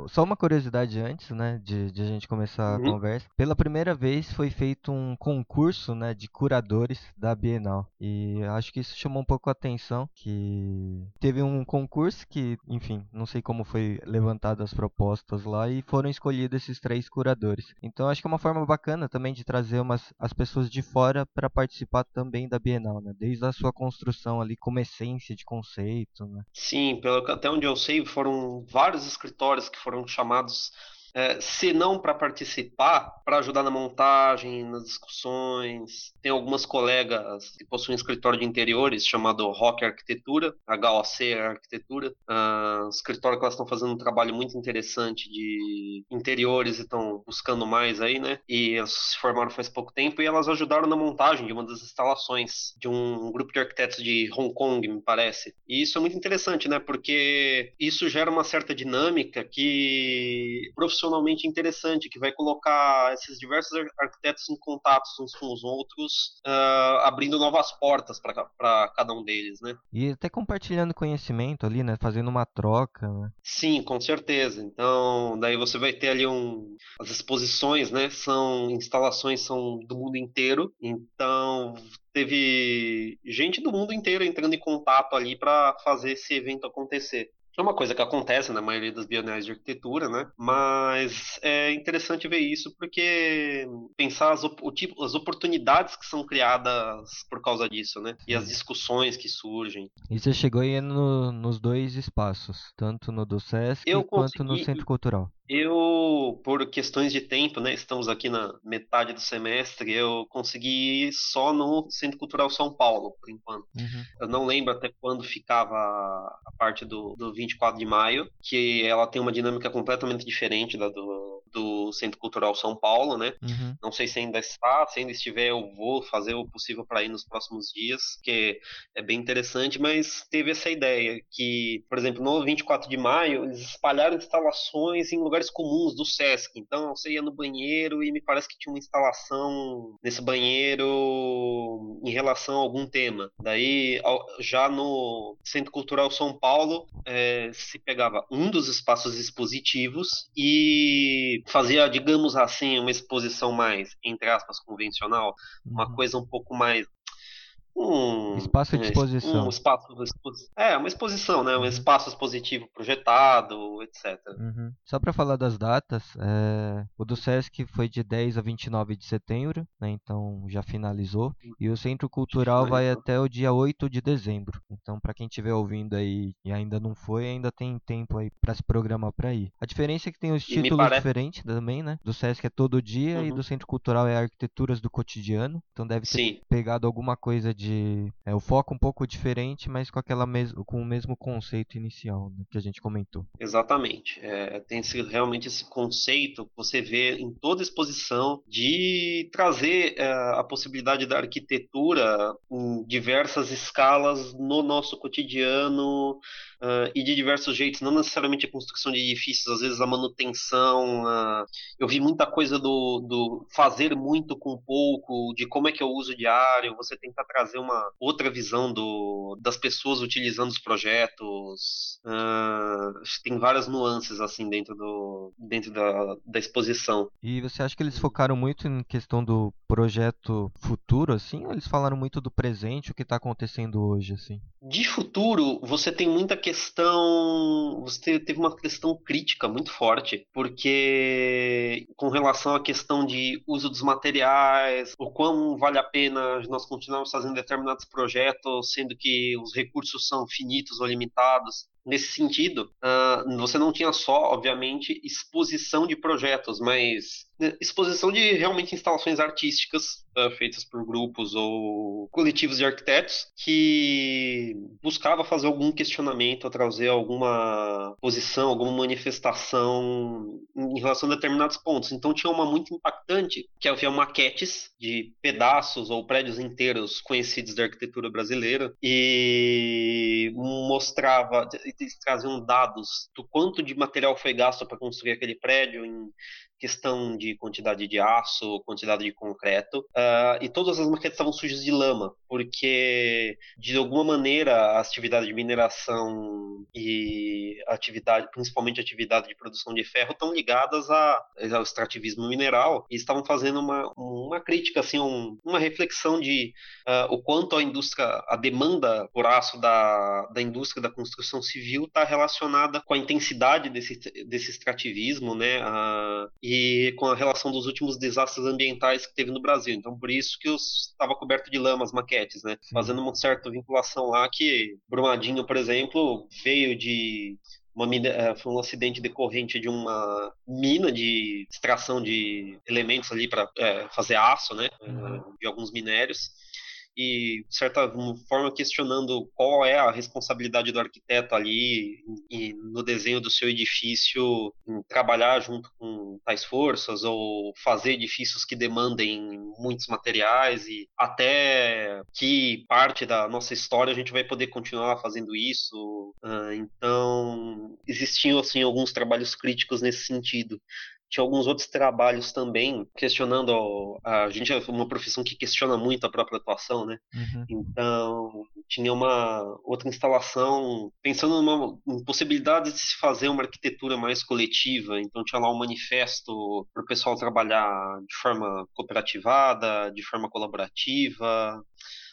Só uma curiosidade antes, né, de, de a gente começar uhum. a conversa. Pela primeira vez foi feito um concurso, né, de curadores da Bienal. E acho que isso chamou um pouco a atenção, que teve um concurso que, enfim, não sei como foi levantadas as propostas lá e foram escolhidos esses três curadores. Então acho que é uma forma bacana também de trazer umas, as pessoas de fora para participar também da Bienal, né, desde a sua construção ali como essência de conceito, né. Sim, pelo até onde eu sei, foram vários escritórios que foram chamados é, se não para participar, para ajudar na montagem, nas discussões. Tem algumas colegas que possuem um escritório de interiores chamado Rock Arquitetura, HOC Arquitetura, uh, escritório que elas estão fazendo um trabalho muito interessante de interiores e estão buscando mais aí, né? E elas se formaram faz pouco tempo e elas ajudaram na montagem de uma das instalações de um grupo de arquitetos de Hong Kong, me parece. E isso é muito interessante, né? Porque isso gera uma certa dinâmica que interessante, que vai colocar esses diversos arquitetos em contatos uns com os outros, uh, abrindo novas portas para cada um deles, né? E até compartilhando conhecimento ali, né? Fazendo uma troca. Né? Sim, com certeza. Então, daí você vai ter ali um. As exposições, né? São instalações são do mundo inteiro. Então, teve gente do mundo inteiro entrando em contato ali para fazer esse evento acontecer. É uma coisa que acontece na maioria das bienais de arquitetura, né? Mas é interessante ver isso porque pensar as, o tipo, as oportunidades que são criadas por causa disso, né? E as discussões que surgem. E você chegou aí no, nos dois espaços, tanto no do SESC Eu quanto consegui... no Centro Cultural. Eu, por questões de tempo, né, estamos aqui na metade do semestre, eu consegui ir só no Centro Cultural São Paulo, por enquanto. Uhum. Eu não lembro até quando ficava a parte do, do 24 de maio, que ela tem uma dinâmica completamente diferente da do, do Centro Cultural São Paulo, né? Uhum. Não sei se ainda está, se ainda estiver, eu vou fazer o possível para ir nos próximos dias, que é bem interessante, mas teve essa ideia que, por exemplo, no 24 de maio, eles espalharam instalações em lugares lugares comuns do Sesc. Então você ia no banheiro e me parece que tinha uma instalação nesse banheiro em relação a algum tema. Daí, já no Centro Cultural São Paulo, é, se pegava um dos espaços expositivos e fazia, digamos assim, uma exposição mais, entre aspas, convencional, uma uhum. coisa um pouco mais um espaço de exposição. Um espaço, é, uma exposição, né? Um uhum. espaço expositivo projetado, etc. Uhum. Só para falar das datas, é... o do SESC foi de 10 a 29 de setembro, né? então já finalizou. E o Centro Cultural vai até o dia 8 de dezembro. Então, para quem estiver ouvindo aí e ainda não foi, ainda tem tempo aí para se programar para ir. A diferença é que tem os títulos parece... diferentes também, né? Do SESC é todo dia uhum. e do Centro Cultural é Arquiteturas do Cotidiano. Então deve ter Sim. pegado alguma coisa de de é, o foco um pouco diferente, mas com aquela mes com o mesmo conceito inicial né, que a gente comentou. Exatamente. É, tem realmente esse conceito que você vê em toda exposição de trazer é, a possibilidade da arquitetura em diversas escalas no nosso cotidiano uh, e de diversos jeitos, não necessariamente a construção de edifícios, às vezes a manutenção. Uh, eu vi muita coisa do, do fazer muito com pouco, de como é que eu uso diário, você tentar trazer uma outra visão do, das pessoas utilizando os projetos. Uh, tem várias nuances assim dentro, do, dentro da, da exposição. E você acha que eles focaram muito em questão do projeto futuro, assim, ou eles falaram muito do presente, o que está acontecendo hoje, assim? De futuro, você tem muita questão. Você teve uma questão crítica muito forte, porque com relação à questão de uso dos materiais, o quão vale a pena nós continuarmos fazendo determinados projetos, sendo que os recursos são finitos ou limitados. Nesse sentido, uh, você não tinha só, obviamente, exposição de projetos, mas né, exposição de realmente instalações artísticas uh, feitas por grupos ou coletivos de arquitetos que buscava fazer algum questionamento, trazer alguma posição, alguma manifestação em relação a determinados pontos. Então tinha uma muito impactante que havia maquetes de pedaços ou prédios inteiros conhecidos da arquitetura brasileira e mostrava, eles traziam dados do quanto de material foi gasto para construir aquele prédio em questão de quantidade de aço, quantidade de concreto, uh, e todas as maquetes estavam sujas de lama, porque de alguma maneira a atividade de mineração e atividade, principalmente a atividade de produção de ferro, estão ligadas a, ao extrativismo mineral e estavam fazendo uma, uma crítica, assim, um, uma reflexão de uh, o quanto a indústria, a demanda por aço da, da indústria da construção civil está relacionada com a intensidade desse, desse extrativismo, né, uh, e com a relação dos últimos desastres ambientais que teve no Brasil. Então, por isso que estava coberto de lama as maquetes, né? Sim. Fazendo uma certa vinculação lá que Brumadinho, por exemplo, veio de uma mina, é, foi um acidente decorrente de uma mina de extração de elementos ali para é, fazer aço, né? Uhum. De alguns minérios e, de certa forma, questionando qual é a responsabilidade do arquiteto ali e, no desenho do seu edifício, trabalhar junto com tais forças ou fazer edifícios que demandem muitos materiais e até que parte da nossa história a gente vai poder continuar fazendo isso. Ah, então, existiam assim alguns trabalhos críticos nesse sentido tinha alguns outros trabalhos também questionando a gente é uma profissão que questiona muito a própria atuação, né? Uhum. Então tinha uma outra instalação pensando numa em possibilidade de se fazer uma arquitetura mais coletiva. Então tinha lá um manifesto para o pessoal trabalhar de forma cooperativada, de forma colaborativa.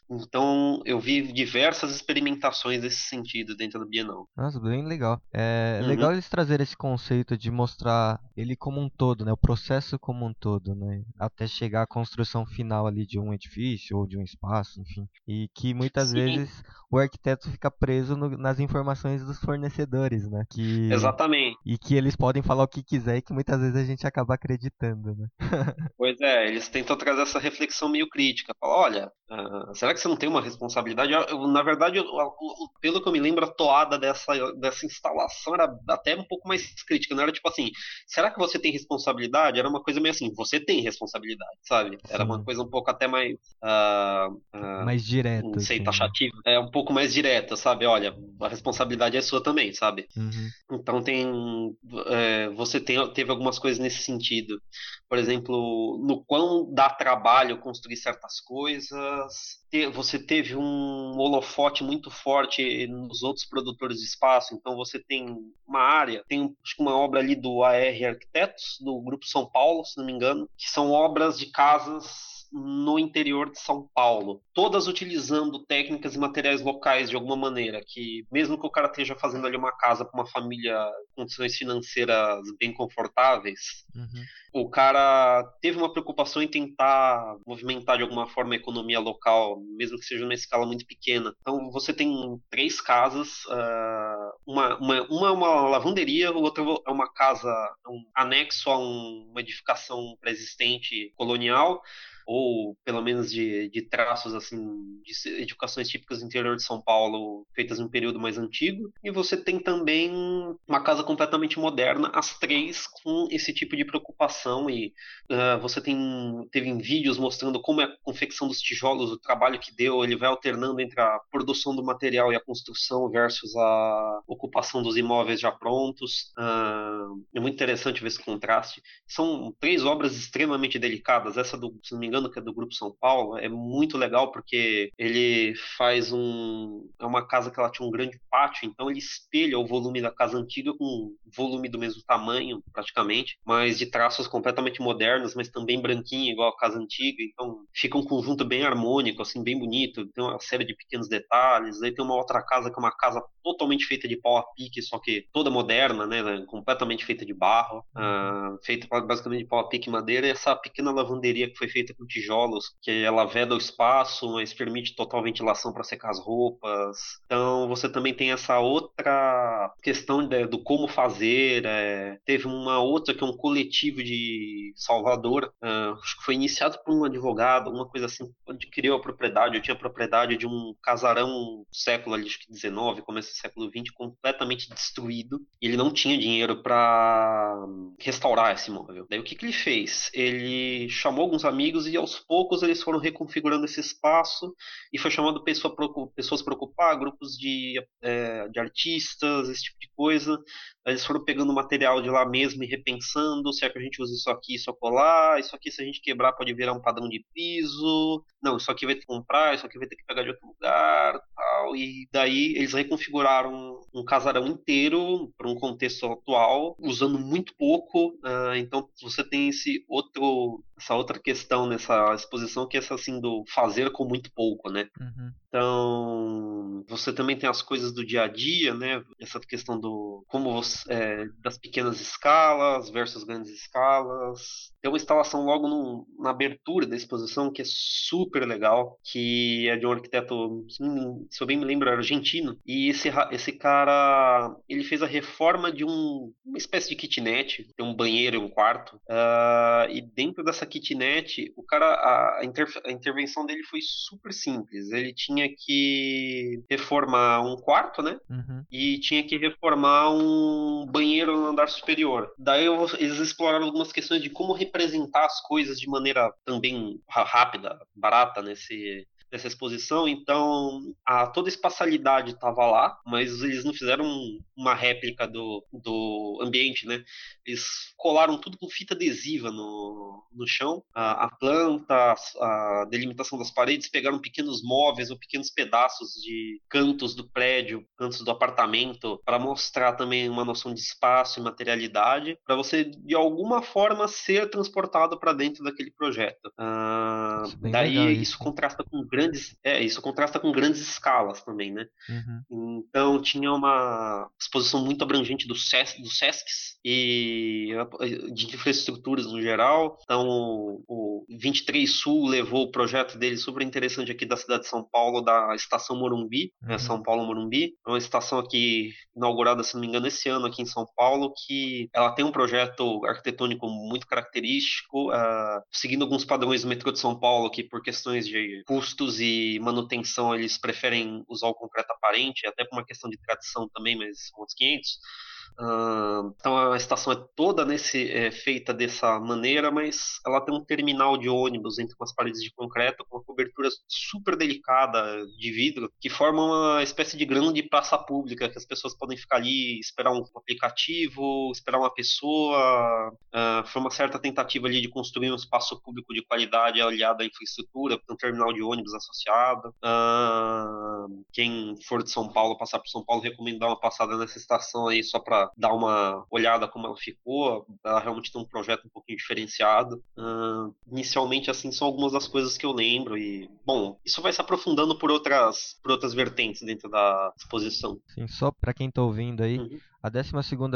Então, eu vi diversas experimentações nesse sentido dentro do Bienal. Nossa, bem legal. É uhum. legal eles trazerem esse conceito de mostrar ele como um todo, né? O processo como um todo, né? Até chegar à construção final ali de um edifício ou de um espaço, enfim. E que muitas Sim. vezes o arquiteto fica preso no, nas informações dos fornecedores, né? Que, Exatamente. E que eles podem falar o que quiser e que muitas vezes a gente acaba acreditando, né? [LAUGHS] pois é, eles tentam trazer essa reflexão meio crítica. Falar, olha, uh, será que você não tem uma responsabilidade? Eu, na verdade, eu, eu, pelo que eu me lembro, a toada dessa, dessa instalação era até um pouco mais crítica. Não era tipo assim, será que você tem responsabilidade? Era uma coisa meio assim, você tem responsabilidade, sabe? Era uma coisa um pouco até mais. Uh, uh, mais direta. Não sei, assim. taxativa. É um pouco mais direta, sabe? Olha, a responsabilidade é sua também, sabe? Uhum. Então tem. É, você tem, teve algumas coisas nesse sentido. Por exemplo, no quão dá trabalho construir certas coisas você teve um holofote muito forte nos outros produtores de espaço, então você tem uma área, tem uma obra ali do AR Arquitetos, do Grupo São Paulo, se não me engano, que são obras de casas no interior de São Paulo, todas utilizando técnicas e materiais locais de alguma maneira, que mesmo que o cara esteja fazendo ali uma casa para uma família com condições financeiras bem confortáveis, uhum. o cara teve uma preocupação em tentar movimentar de alguma forma a economia local, mesmo que seja numa escala muito pequena. Então você tem três casas, uh, uma, uma, uma é uma lavanderia, outra é uma casa, um anexo a um, uma edificação pré-existente colonial, ou pelo menos de, de traços assim de edificações típicas do interior de São Paulo feitas em um período mais antigo e você tem também uma casa completamente moderna as três com esse tipo de preocupação e uh, você tem teve vídeos mostrando como é a confecção dos tijolos o trabalho que deu ele vai alternando entre a produção do material e a construção versus a ocupação dos imóveis já prontos. Uh, é muito interessante ver esse contraste. São três obras extremamente delicadas essa do se não me engano engano, que é do Grupo São Paulo, é muito legal porque ele faz um. É uma casa que ela tinha um grande pátio, então ele espelha o volume da casa antiga com um volume do mesmo tamanho, praticamente, mas de traços completamente modernos, mas também branquinho, igual a casa antiga. Então fica um conjunto bem harmônico, assim, bem bonito. Tem uma série de pequenos detalhes. Aí tem uma outra casa que é uma casa totalmente feita de pau a pique, só que toda moderna, né? Completamente feita de barro, uh, feita basicamente de pau a pique e madeira. E essa pequena lavanderia que foi feita com tijolos, que ela veda o espaço, mas permite total ventilação para secar as roupas. Então você também tem essa outra questão de, do como fazer. É, teve uma outra que é um coletivo de Salvador, uh, acho que foi iniciado por um advogado alguma coisa assim, adquiriu a propriedade, eu tinha a propriedade de um casarão século ali, acho que 19, começo do século 20, completamente destruído, e ele não tinha dinheiro para restaurar esse imóvel. Daí o que, que ele fez? Ele chamou alguns amigos e aos poucos eles foram reconfigurando esse espaço e foi chamando pessoa, pessoas para ocupar, grupos de, é, de artistas, esse tipo de coisa. Eles foram pegando material de lá mesmo e repensando se é que a gente usa isso aqui, isso colar, isso aqui se a gente quebrar pode virar um padrão de piso, não, isso aqui vai ter que comprar, isso aqui vai ter que pegar de outro lugar, tal. E daí eles reconfiguraram um casarão inteiro para um contexto atual, usando muito pouco. Uh, então você tem esse outro, essa outra questão nessa exposição que é essa assim do fazer com muito pouco, né? Uhum. Então você também tem as coisas do dia a dia, né? Essa questão do como você, é, das pequenas escalas versus grandes escalas. Tem uma instalação logo no, na abertura da exposição que é super legal, que é de um arquiteto, se eu bem me lembro, argentino. E esse, esse cara, ele fez a reforma de um, uma espécie de kitnet, tem um banheiro e um quarto. Uh, e dentro dessa kitnet, o cara, a, a, inter, a intervenção dele foi super simples. Ele tinha que reformar um quarto, né? Uhum. E tinha que reformar um banheiro no andar superior. Daí eles exploraram algumas questões de como representar as coisas de maneira também rápida, barata nesse dessa exposição, então a, toda a espacialidade estava lá, mas eles não fizeram uma réplica do, do ambiente, né? Eles colaram tudo com fita adesiva no, no chão, a, a planta, a, a, delimitação das paredes, pegaram pequenos móveis ou pequenos pedaços de cantos do prédio, cantos do apartamento, para mostrar também uma noção de espaço e materialidade, para você de alguma forma ser transportado para dentro daquele projeto. Ah, daí isso. isso contrasta com grandes. É, isso contrasta com grandes escalas também, né? Uhum. Então tinha uma exposição muito abrangente dos, SES, dos SESCs e de infraestruturas no geral. Então o 23 Sul levou o projeto dele super interessante aqui da cidade de São Paulo, da estação Morumbi, né? uhum. né, São Paulo Morumbi. É uma estação aqui inaugurada, se não me engano, esse ano aqui em São Paulo, que ela tem um projeto arquitetônico muito característico, uh, seguindo alguns padrões do metrô de São Paulo, que por questões de custos e manutenção eles preferem usar o concreto aparente, até por uma questão de tradição também, mas outros 500. Uh, então a estação é toda nesse, é, feita dessa maneira, mas ela tem um terminal de ônibus entre umas paredes de concreto com uma cobertura super delicada de vidro que forma uma espécie de grande praça pública que as pessoas podem ficar ali, esperar um aplicativo, esperar uma pessoa. Uh, foi uma certa tentativa ali de construir um espaço público de qualidade aliado à infraestrutura, com um terminal de ônibus associado. Uh, quem for de São Paulo, passar por São Paulo, recomendo dar uma passada nessa estação aí só para dar uma olhada como ela ficou. Ela realmente tem um projeto um pouquinho diferenciado. Uh, inicialmente, assim, são algumas das coisas que eu lembro. E, bom, isso vai se aprofundando por outras, por outras vertentes dentro da exposição. Sim, só para quem está ouvindo aí, uhum. A 12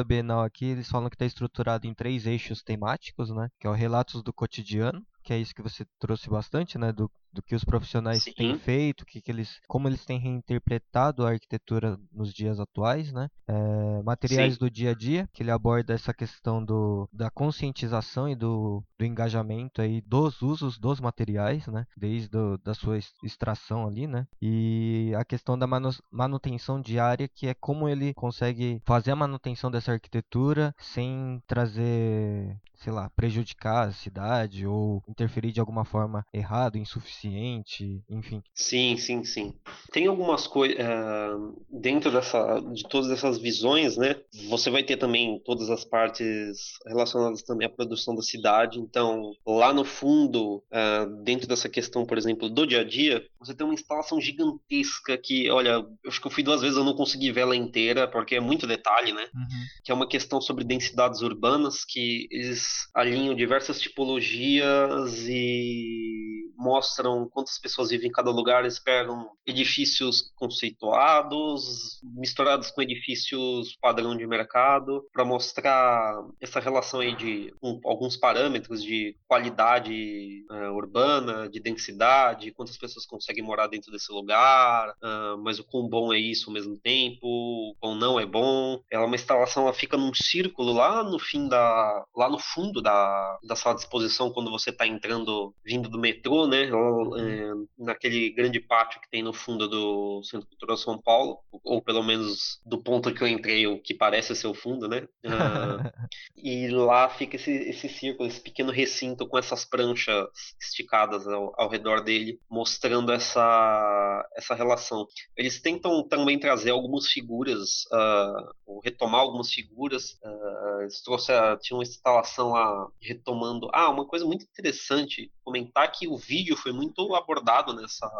Bienal aqui, eles falam que está estruturado em três eixos temáticos, né? Que é o Relatos do Cotidiano, que é isso que você trouxe bastante, né? Do, do que os profissionais Sim. têm feito, que, que eles, como eles têm reinterpretado a arquitetura nos dias atuais, né? É, materiais Sim. do dia a dia, que ele aborda essa questão do, da conscientização e do, do engajamento aí dos usos dos materiais, né? Desde do, da sua extração ali, né? E a questão da manutenção diária, que é como ele consegue fazer a manutenção dessa arquitetura sem trazer sei lá, prejudicar a cidade ou interferir de alguma forma errado, insuficiente, enfim. Sim, sim, sim. Tem algumas coisas uh, dentro dessa, de todas essas visões, né? Você vai ter também todas as partes relacionadas também à produção da cidade. Então, lá no fundo, uh, dentro dessa questão, por exemplo, do dia a dia, você tem uma instalação gigantesca que, olha, eu acho que eu fui duas vezes, eu não consegui ver ela inteira porque é muito detalhe, né? Uhum. Que é uma questão sobre densidades urbanas que eles alinham diversas tipologias e mostram quantas pessoas vivem em cada lugar. Eles pegam edifícios conceituados, misturados com edifícios padrão de mercado, para mostrar essa relação aí de um, alguns parâmetros de qualidade uh, urbana, de densidade, quantas pessoas conseguem morar dentro desse lugar, uh, mas o quão bom é isso ao mesmo tempo, o quão não é bom. Ela é uma instalação, ela fica num círculo lá no fim da. lá no fundo da, da sala de exposição quando você está entrando, vindo do metrô, né? É, naquele grande pátio que tem no fundo do Centro Cultural São Paulo, ou pelo menos do ponto que eu entrei, o que parece ser o fundo, né? Uh, [LAUGHS] e lá fica esse, esse círculo, esse pequeno recinto com essas pranchas esticadas ao, ao redor dele, mostrando essa, essa relação. Eles tentam também trazer algumas figuras, uh, retomar algumas figuras. Uh, eles trouxeram, tinha uma instalação lá retomando. Ah, uma coisa muito interessante, comentar que o vídeo foi muito abordado nessa.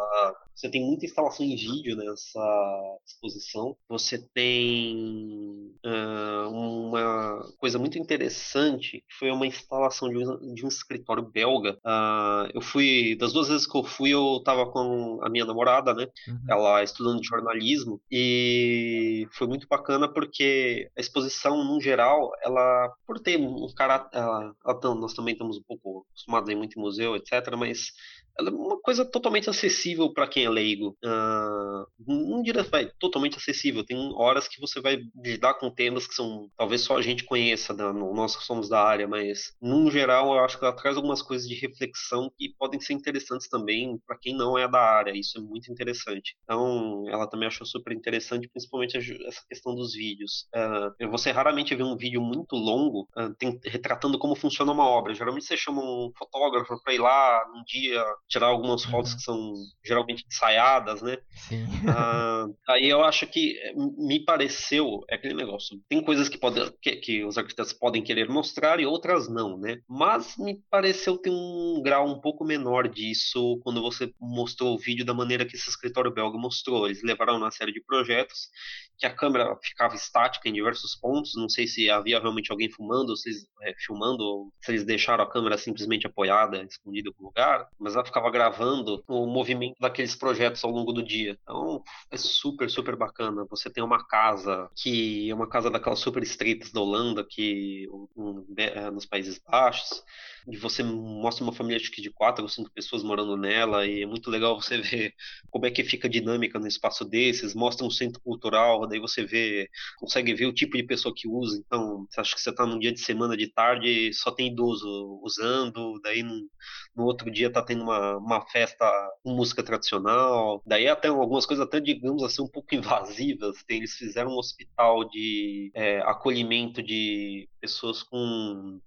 Você tem muita instalação em vídeo nessa exposição. Você tem uh, uma coisa muito interessante, que foi uma instalação de um, de um escritório belga. Uh, eu fui, das duas vezes que eu fui, eu estava com a minha namorada, né? Uhum. Ela estudando jornalismo, e foi muito bacana porque a exposição, no geral, ela, por ter um caráter. Ela, ela, nós também estamos um pouco acostumados ir muito em museu, etc., mas ela é uma coisa totalmente acessível para quem é leigo. Uh, não diria vai, totalmente acessível. Tem horas que você vai lidar com temas que são talvez só a gente conheça, né? nós que somos da área, mas no geral eu acho que ela traz algumas coisas de reflexão que podem ser interessantes também para quem não é da área. Isso é muito interessante. Então ela também achou super interessante, principalmente essa questão dos vídeos. Uh, você raramente vê um vídeo muito longo uh, tem, retratando como funciona uma obra. Geralmente você chama um fotógrafo para ir lá num dia tirar algumas fotos uhum. que são geralmente ensaiadas, né? Sim. Ah, aí eu acho que eh, me pareceu é aquele negócio. Tem coisas que, pode, que, que, os arquitetos podem querer mostrar e outras não, né? Mas me pareceu ter um grau um pouco menor disso quando você mostrou o vídeo da maneira que esse escritório belga mostrou. Eles levaram uma série de projetos que a câmera ficava estática em diversos pontos. Não sei se havia realmente alguém filmando, ou se eles, é, filmando, ou se eles deixaram a câmera simplesmente apoiada, escondida em algum lugar. Mas ela ficava gravando o movimento daqueles projetos ao longo do dia. Então é super, super bacana. Você tem uma casa que é uma casa daquelas super estreitas da Holanda, que um, é, nos Países Baixos e você mostra uma família de quatro ou cinco pessoas morando nela e é muito legal você [LAUGHS] ver como é que fica a dinâmica no espaço desses, mostra um centro cultural, daí você vê, consegue ver o tipo de pessoa que usa, então acha que você está num dia de semana de tarde só tem idoso usando, daí no, no outro dia está tendo uma, uma festa com música tradicional, daí até algumas coisas até digamos assim um pouco [LAUGHS] invasivas, eles fizeram um hospital de é, acolhimento de pessoas com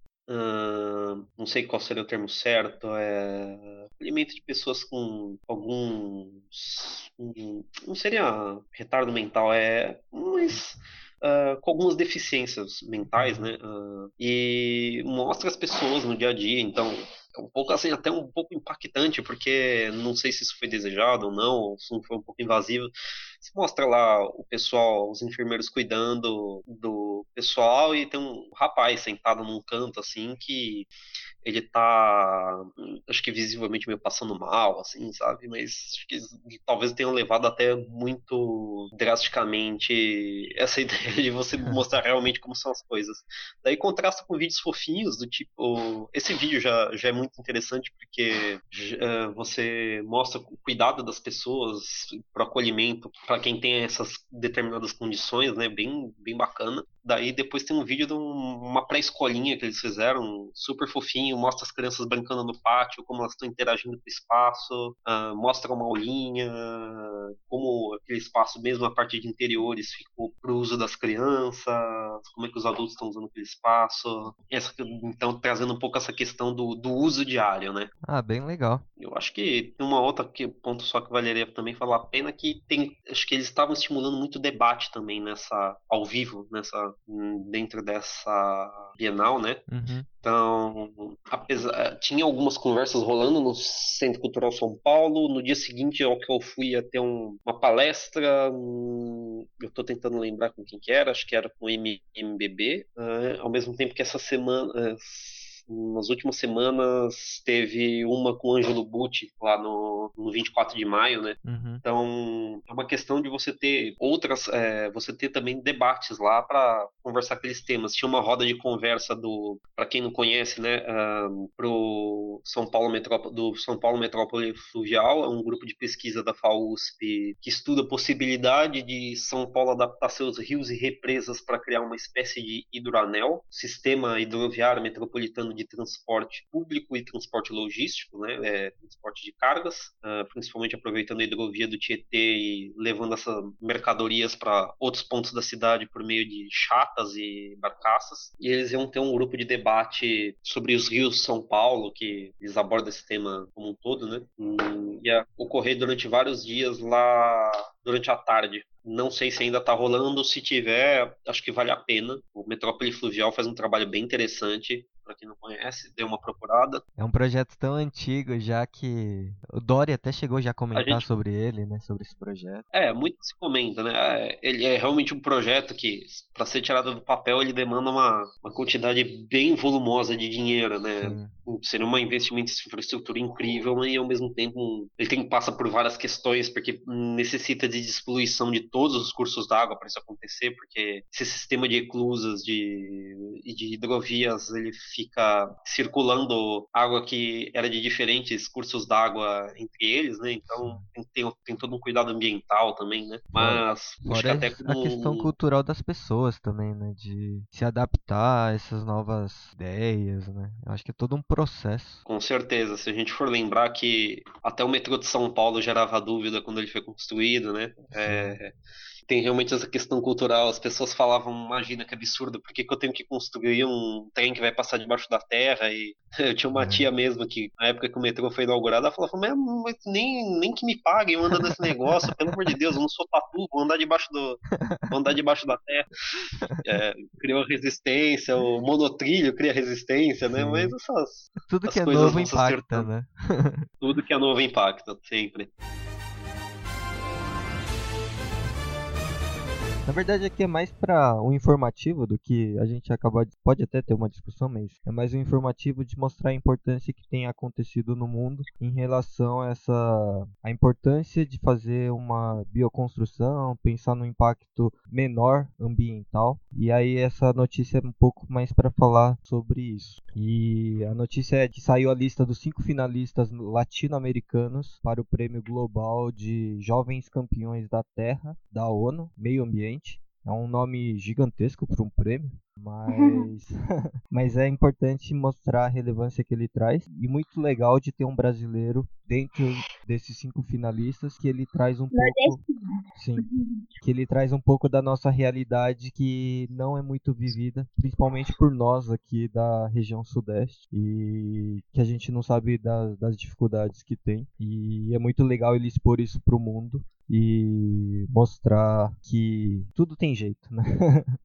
não sei qual seria o termo certo, é alimento de pessoas com alguns. não seria retardo mental, é. Mas. Uh, com algumas deficiências mentais, né? Uh, e mostra as pessoas no dia a dia, então é um pouco assim, até um pouco impactante, porque não sei se isso foi desejado ou não, ou se não foi um pouco invasivo. Você mostra lá o pessoal, os enfermeiros cuidando do pessoal e tem um rapaz sentado num canto assim que ele tá, acho que visivelmente meio passando mal, assim, sabe? Mas acho que talvez tenham levado até muito drasticamente [LAUGHS] essa ideia de você mostrar realmente como são as coisas. Daí contrasta com vídeos fofinhos, do tipo. Esse vídeo já, já é muito interessante porque uh, você mostra o cuidado das pessoas pro acolhimento para quem tem essas determinadas condições, né? Bem, bem bacana. Daí depois tem um vídeo de uma pré-escolinha que eles fizeram, super fofinho, mostra as crianças brincando no pátio, como elas estão interagindo com o espaço, uh, mostra uma aulinha, como aquele espaço, mesmo a parte de interiores, ficou para o uso das crianças, como é que os adultos estão usando aquele espaço. Essa, então, trazendo um pouco essa questão do, do uso diário, né? Ah, bem legal. Eu acho que tem uma outra que, ponto só que valeria também falar a pena que tem, acho que eles estavam estimulando muito debate também nessa, ao vivo, nessa dentro dessa Bienal, né? Uhum. Então, apesar, tinha algumas conversas rolando no Centro Cultural São Paulo. No dia seguinte, ao que eu fui até um, uma palestra, um, eu estou tentando lembrar com quem que era, acho que era com o MBB. Uh, ao mesmo tempo que essa semana, uh, nas últimas semanas teve uma com o Ângelo Butti lá no, no 24 de maio, né? Uhum. Então é uma questão de você ter outras, é, você ter também debates lá para conversar aqueles temas. Tinha uma roda de conversa do, para quem não conhece, né, um, pro São Paulo Metrópole, do São Paulo Metrópole Fluvial, é um grupo de pesquisa da FAUSP que estuda a possibilidade de São Paulo adaptar seus rios e represas para criar uma espécie de hidroanel, sistema hidroviário metropolitano chamado de transporte público e transporte logístico, né, é, transporte de cargas, uh, principalmente aproveitando a hidrovia do Tietê e levando essas mercadorias para outros pontos da cidade por meio de chatas e barcaças. E eles iam ter um grupo de debate sobre os rios São Paulo, que eles abordam esse tema como um todo, né? E ia ocorrer durante vários dias lá durante a tarde. Não sei se ainda está rolando, se tiver, acho que vale a pena. O Metrópole Fluvial faz um trabalho bem interessante para quem não conhece, dê uma procurada. É um projeto tão antigo já que o Dori até chegou já a comentar a gente... sobre ele, né, sobre esse projeto. É, muito se comenta, né? É, ele é realmente um projeto que, para ser tirado do papel, ele demanda uma, uma quantidade bem volumosa de dinheiro, né? Sim. Seria um investimento em infraestrutura incrível e ao mesmo tempo ele tem passa por várias questões porque necessita de dispoluição de todos os cursos d'água para isso acontecer, porque esse sistema de eclusas de, e de hidrovias ele fica circulando água que era de diferentes cursos d'água entre eles, né? Então tem, tem, tem, todo um cuidado ambiental também, né? Mas Fora até como... a questão cultural das pessoas também, né? De se adaptar a essas novas ideias, né? Eu acho que é todo um processo. Com certeza. Se a gente for lembrar que até o metrô de São Paulo gerava dúvida quando ele foi construído, né? É, tem realmente essa questão cultural. As pessoas falavam, imagina que absurdo, por que, que eu tenho que construir um trem que vai passar debaixo da terra? E [LAUGHS] eu tinha uma é. tia mesmo que, na época que o metrô foi inaugurado, ela falava, mas nem, nem que me paguem eu ando nesse negócio, pelo amor de Deus, eu não sou tatu, vou andar debaixo do. vou andar debaixo da terra. É, criou resistência, o monotrilho cria resistência, né? Sim. Mas essas. Tudo que é novo impacta, né? Tudo que é novo impacta, sempre. Na verdade, aqui é mais para um informativo do que a gente acabou de. Pode até ter uma discussão, mas é mais um informativo de mostrar a importância que tem acontecido no mundo em relação a essa. a importância de fazer uma bioconstrução, pensar no impacto menor ambiental. E aí, essa notícia é um pouco mais para falar sobre isso. E a notícia é que saiu a lista dos cinco finalistas latino-americanos para o Prêmio Global de Jovens Campeões da Terra da ONU, Meio Ambiente é um nome gigantesco para um prêmio, [LAUGHS] mas, [LAUGHS] mas é importante mostrar a relevância que ele traz e muito legal de ter um brasileiro dentro desses cinco finalistas que ele traz um pouco, sim, que ele traz um pouco da nossa realidade que não é muito vivida, principalmente por nós aqui da região sudeste e que a gente não sabe das, das dificuldades que tem. E é muito legal ele expor isso para o mundo e mostrar que tudo tem jeito, né?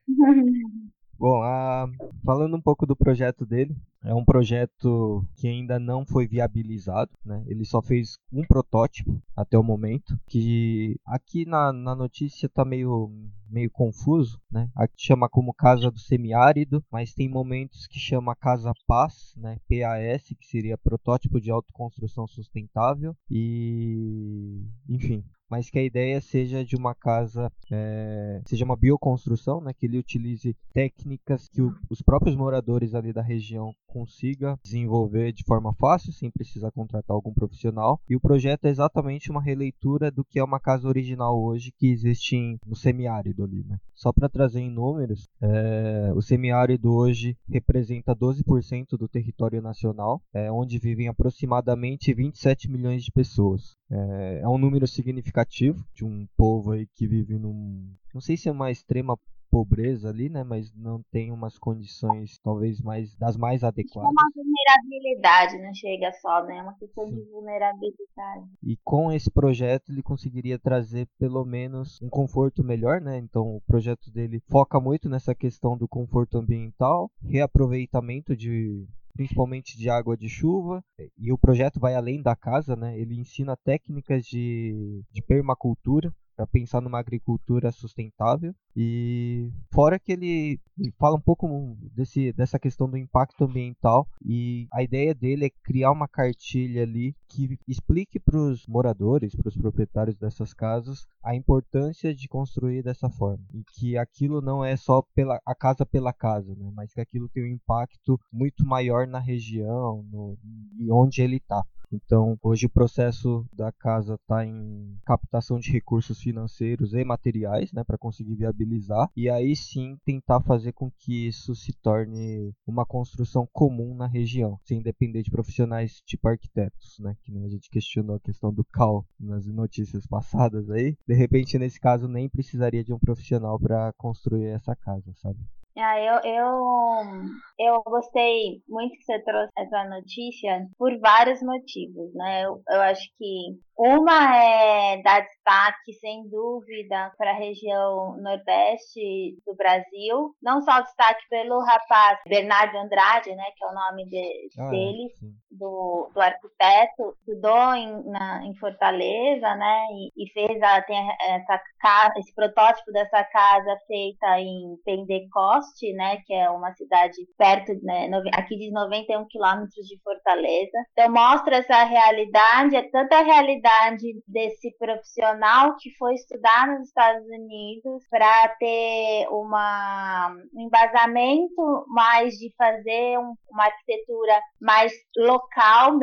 [LAUGHS] Bom, a... falando um pouco do projeto dele, é um projeto que ainda não foi viabilizado, né? Ele só fez um protótipo até o momento, que aqui na, na notícia está meio, meio confuso, né? Aqui chama como Casa do Semiárido, mas tem momentos que chama Casa Paz, né? PAS, que seria protótipo de autoconstrução sustentável e, enfim, mas que a ideia seja de uma casa, é, seja uma bioconstrução, né, que ele utilize técnicas que o, os próprios moradores ali da região consiga desenvolver de forma fácil, sem precisar contratar algum profissional. E o projeto é exatamente uma releitura do que é uma casa original hoje que existe em, no semiárido ali, né? Só para trazer em números, é, o semiárido hoje representa 12% do território nacional, é, onde vivem aproximadamente 27 milhões de pessoas. É, é um número significativo de um povo aí que vive num. Não sei se é uma extrema pobreza ali, né? Mas não tem umas condições talvez mais das mais adequadas. É uma vulnerabilidade, não chega só, né? É uma questão Sim. de vulnerabilidade. E com esse projeto ele conseguiria trazer pelo menos um conforto melhor, né? Então o projeto dele foca muito nessa questão do conforto ambiental, reaproveitamento de principalmente de água de chuva, e o projeto vai além da casa, né? Ele ensina técnicas de, de permacultura, para pensar numa agricultura sustentável e fora que ele, ele, fala um pouco desse, dessa questão do impacto ambiental e a ideia dele é criar uma cartilha ali que explique para os moradores, para os proprietários dessas casas, a importância de construir dessa forma e que aquilo não é só pela a casa pela casa, né? mas que aquilo tem um impacto muito maior na região no, e onde ele está. Então, hoje o processo da casa está em captação de recursos financeiros e materiais, né, para conseguir viabilizar, e aí sim tentar fazer com que isso se torne uma construção comum na região, sem depender de profissionais tipo arquitetos, né, que nem a gente questionou a questão do CAL nas notícias passadas aí. De repente, nesse caso, nem precisaria de um profissional para construir essa casa, sabe? Ah, eu, eu, eu gostei muito que você trouxe essa notícia por vários motivos, né? Eu, eu acho que uma é dar destaque, sem dúvida, para a região nordeste do Brasil. Não só destaque pelo rapaz Bernardo Andrade, né, que é o nome de, ah, é, dele, do, do arquiteto, estudou em, na, em Fortaleza, né, e, e fez a, tem essa casa, esse protótipo dessa casa feita em Pentecoste, né, que é uma cidade perto, né, aqui de 91 quilômetros de Fortaleza. Então mostra essa realidade, é tanta realidade desse profissional que foi estudar nos Estados Unidos para ter uma, um embasamento mais de fazer um, uma arquitetura mais local,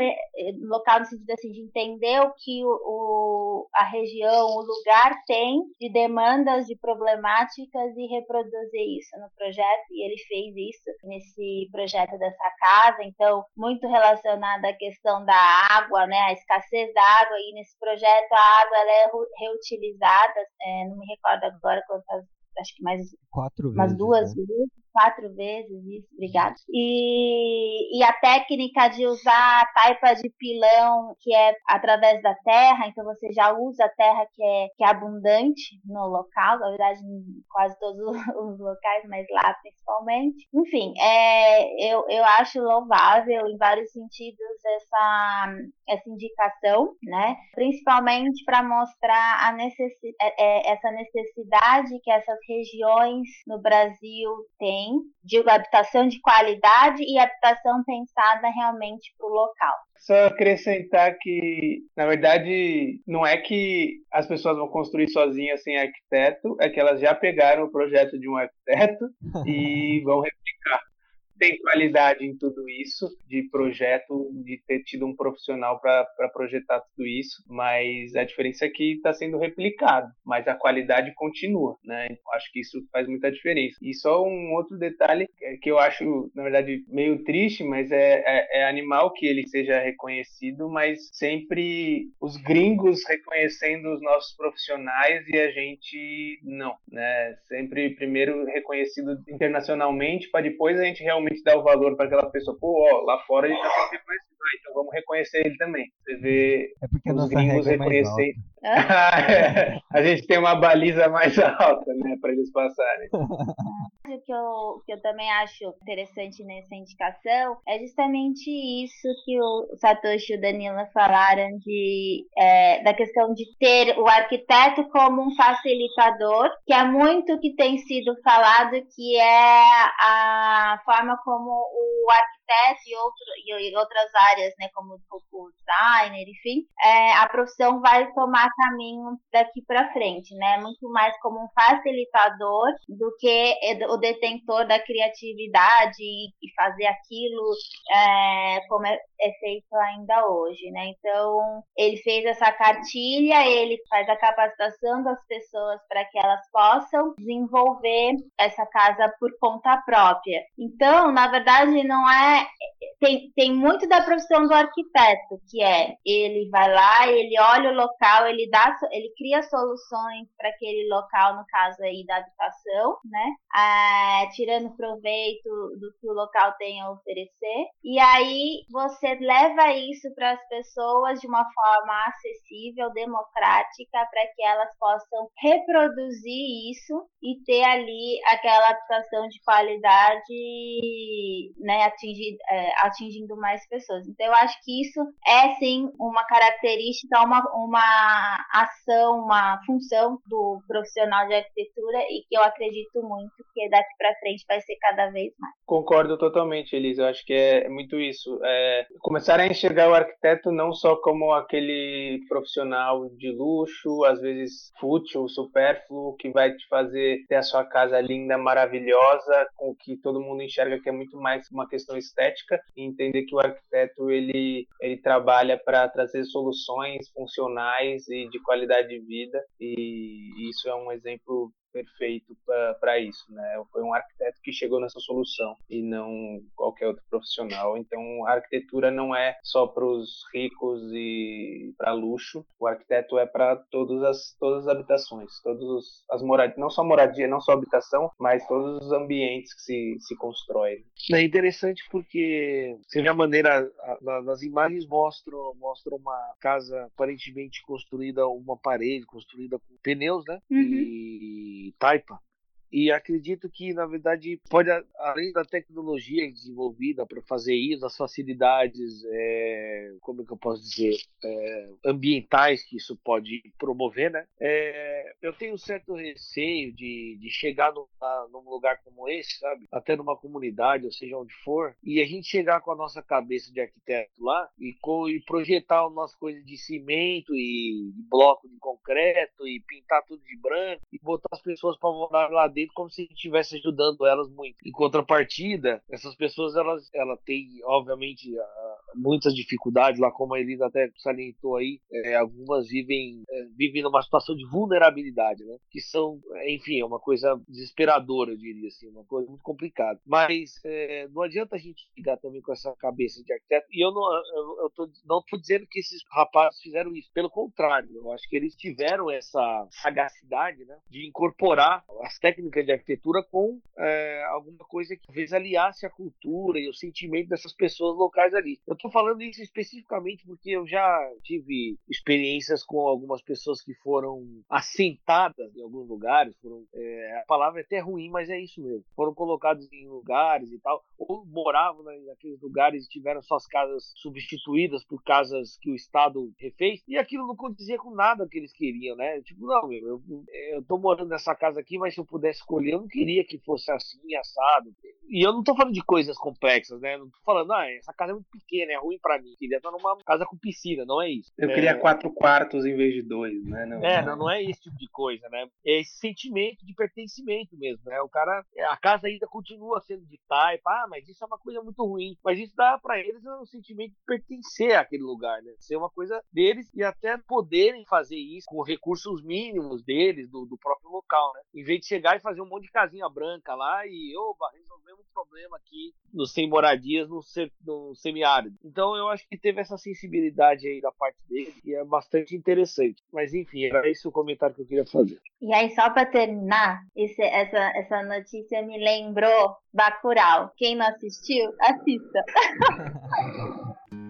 local no sentido assim, de entender o que o, o, a região, o lugar tem de demandas, de problemáticas e reproduzir isso no projeto. E ele fez isso nesse projeto dessa casa, então, muito relacionado à questão da água, né, a escassez da água e nesse projeto a água ela é reutilizada, é, não me recordo agora quantas, acho que mais quatro umas vezes, duas né? vezes quatro vezes isso, obrigada. E, e a técnica de usar a taipa de pilão, que é através da terra, então você já usa a terra que é, que é abundante no local, na verdade em quase todos os [LAUGHS] locais, mas lá principalmente. Enfim, é, eu, eu acho louvável em vários sentidos essa, essa indicação, né? Principalmente para mostrar a necessi é, é, essa necessidade que essas regiões no Brasil têm de habitação de qualidade e habitação pensada realmente para o local. Só acrescentar que, na verdade, não é que as pessoas vão construir sozinhas sem arquiteto, é que elas já pegaram o projeto de um arquiteto [LAUGHS] e vão replicar tem qualidade em tudo isso, de projeto, de ter tido um profissional para projetar tudo isso, mas a diferença é que está sendo replicado, mas a qualidade continua, né? Acho que isso faz muita diferença. E só um outro detalhe que eu acho, na verdade, meio triste, mas é, é, é animal que ele seja reconhecido, mas sempre os gringos reconhecendo os nossos profissionais e a gente não, né? Sempre primeiro reconhecido internacionalmente para depois a gente realmente realmente dá o valor para aquela pessoa. Pô, ó, lá fora ele está sendo reconhecido, ah, então vamos reconhecer ele também. Você vê é porque os gringos reconhecendo. [LAUGHS] É a gente tem uma baliza mais [LAUGHS] alta, né, para eles passarem. [LAUGHS] Que eu, que eu também acho interessante nessa indicação é justamente isso que o Satoshi e o Danilo falaram de, é, da questão de ter o arquiteto como um facilitador, que é muito que tem sido falado, que é a forma como o arquiteto e, outro, e outras áreas, né, como o designer, enfim, é, a profissão vai tomar caminho daqui para frente, né? Muito mais como um facilitador do que o detentor da criatividade e fazer aquilo é, como é, é, feito ainda hoje, né? Então, ele fez essa cartilha, ele faz a capacitação das pessoas para que elas possam desenvolver essa casa por conta própria. Então, na verdade, não é tem, tem muito da profissão do arquiteto, que é ele vai lá, ele olha o local, ele dá, ele cria soluções para aquele local, no caso aí da habitação, né? Ah, tirando proveito do que o local tem a oferecer. E aí você leva isso para as pessoas de uma forma acessível, democrática, para que elas possam reproduzir isso e ter ali aquela habitação de qualidade, né, atingir, é, atingindo mais pessoas. Então eu acho que isso é sim uma característica, uma, uma ação, uma função do profissional de arquitetura e que eu acredito muito que daqui para frente vai ser cada vez mais. Concordo totalmente, Elisa. Eu acho que é muito isso. É começar a enxergar o arquiteto não só como aquele profissional de luxo, às vezes fútil, supérfluo, que vai te fazer ter a sua casa linda, maravilhosa, com que todo mundo enxerga que é muito mais uma questão estética, e entender que o arquiteto ele, ele trabalha para trazer soluções funcionais e de qualidade de vida, e isso é um exemplo perfeito para isso, né? Foi um arquiteto que chegou nessa solução e não qualquer outro profissional. Então, a arquitetura não é só para os ricos e para luxo. O arquiteto é para todas as todas as habitações, todas as moradias, não só moradia, não só habitação, mas todos os ambientes que se se constroem. É interessante porque você vê a maneira nas imagens mostram mostram uma casa aparentemente construída uma parede construída com pneus, né? Uhum. E taipa. E acredito que, na verdade, pode, além da tecnologia desenvolvida para fazer isso, as facilidades, é, como que eu posso dizer, é, ambientais que isso pode promover, né? É, eu tenho um certo receio de, de chegar no, a, num lugar como esse, sabe? Até numa comunidade, ou seja, onde for, e a gente chegar com a nossa cabeça de arquiteto lá e, com, e projetar as nossas coisas de cimento e, e bloco de concreto e pintar tudo de branco e botar as pessoas para morar lá dentro como se estivesse ajudando elas muito. Em contrapartida, essas pessoas elas, elas têm, obviamente, muitas dificuldades lá, como a Elisa até salientou aí, é, algumas vivem, é, vivem numa situação de vulnerabilidade, né? Que são, enfim, é uma coisa desesperadora, eu diria assim, uma coisa muito complicada. Mas é, não adianta a gente ligar também com essa cabeça de arquiteto. E eu não, eu, eu tô, não tô dizendo que esses rapazes fizeram isso. Pelo contrário, eu acho que eles tiveram essa sagacidade, né? De incorporar as técnicas técnica de arquitetura com é, alguma coisa que talvez aliasse a cultura e o sentimento dessas pessoas locais ali. Eu estou falando isso especificamente porque eu já tive experiências com algumas pessoas que foram assentadas em alguns lugares, foram, é, a palavra é até ruim, mas é isso mesmo. Foram colocados em lugares e tal, ou moravam naqueles lugares e tiveram suas casas substituídas por casas que o Estado refez, e aquilo não condizia com nada que eles queriam, né? Tipo, não, meu, eu, eu tô morando nessa casa aqui, mas se eu pudesse escolher, eu não queria que fosse assim, assado. E eu não tô falando de coisas complexas, né? Não tô falando, ah, essa casa é muito pequena, é ruim para mim. Eu queria estar numa casa com piscina, não é isso. Eu é... queria quatro quartos em vez de dois, né? Não, é, não, não é esse tipo de coisa, né? É esse sentimento de pertencimento mesmo, né? O cara, a casa ainda continua sendo de taipa, ah, mas isso é uma coisa muito ruim. Mas isso dá para eles um sentimento de pertencer àquele lugar, né? Ser uma coisa deles e até poderem fazer isso com recursos mínimos deles, do, do próprio local, né? Em vez de chegar e fazer um monte de casinha branca lá e, oba, resolvemos um problema aqui nos sem moradias no, no semiárido. Então eu acho que teve essa sensibilidade aí da parte dele e é bastante interessante. Mas enfim, era esse o comentário que eu queria fazer. E aí, só para terminar, esse, essa, essa notícia me lembrou Bacurau. Quem não assistiu, assista. [LAUGHS]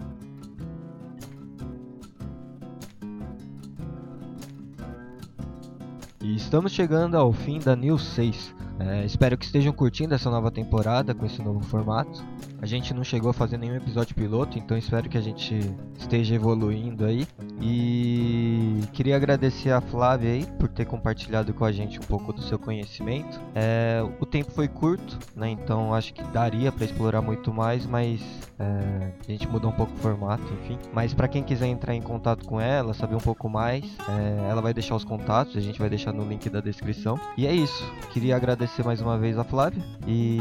E estamos chegando ao fim da News 6. É, espero que estejam curtindo essa nova temporada com esse novo formato. A gente não chegou a fazer nenhum episódio piloto, então espero que a gente esteja evoluindo aí. E queria agradecer a Flávia aí por ter compartilhado com a gente um pouco do seu conhecimento. É, o tempo foi curto, né? Então acho que daria para explorar muito mais, mas é, a gente mudou um pouco o formato, enfim. Mas para quem quiser entrar em contato com ela, saber um pouco mais, é, ela vai deixar os contatos, a gente vai deixar no link da descrição. E é isso. Queria agradecer mais uma vez a Flávia e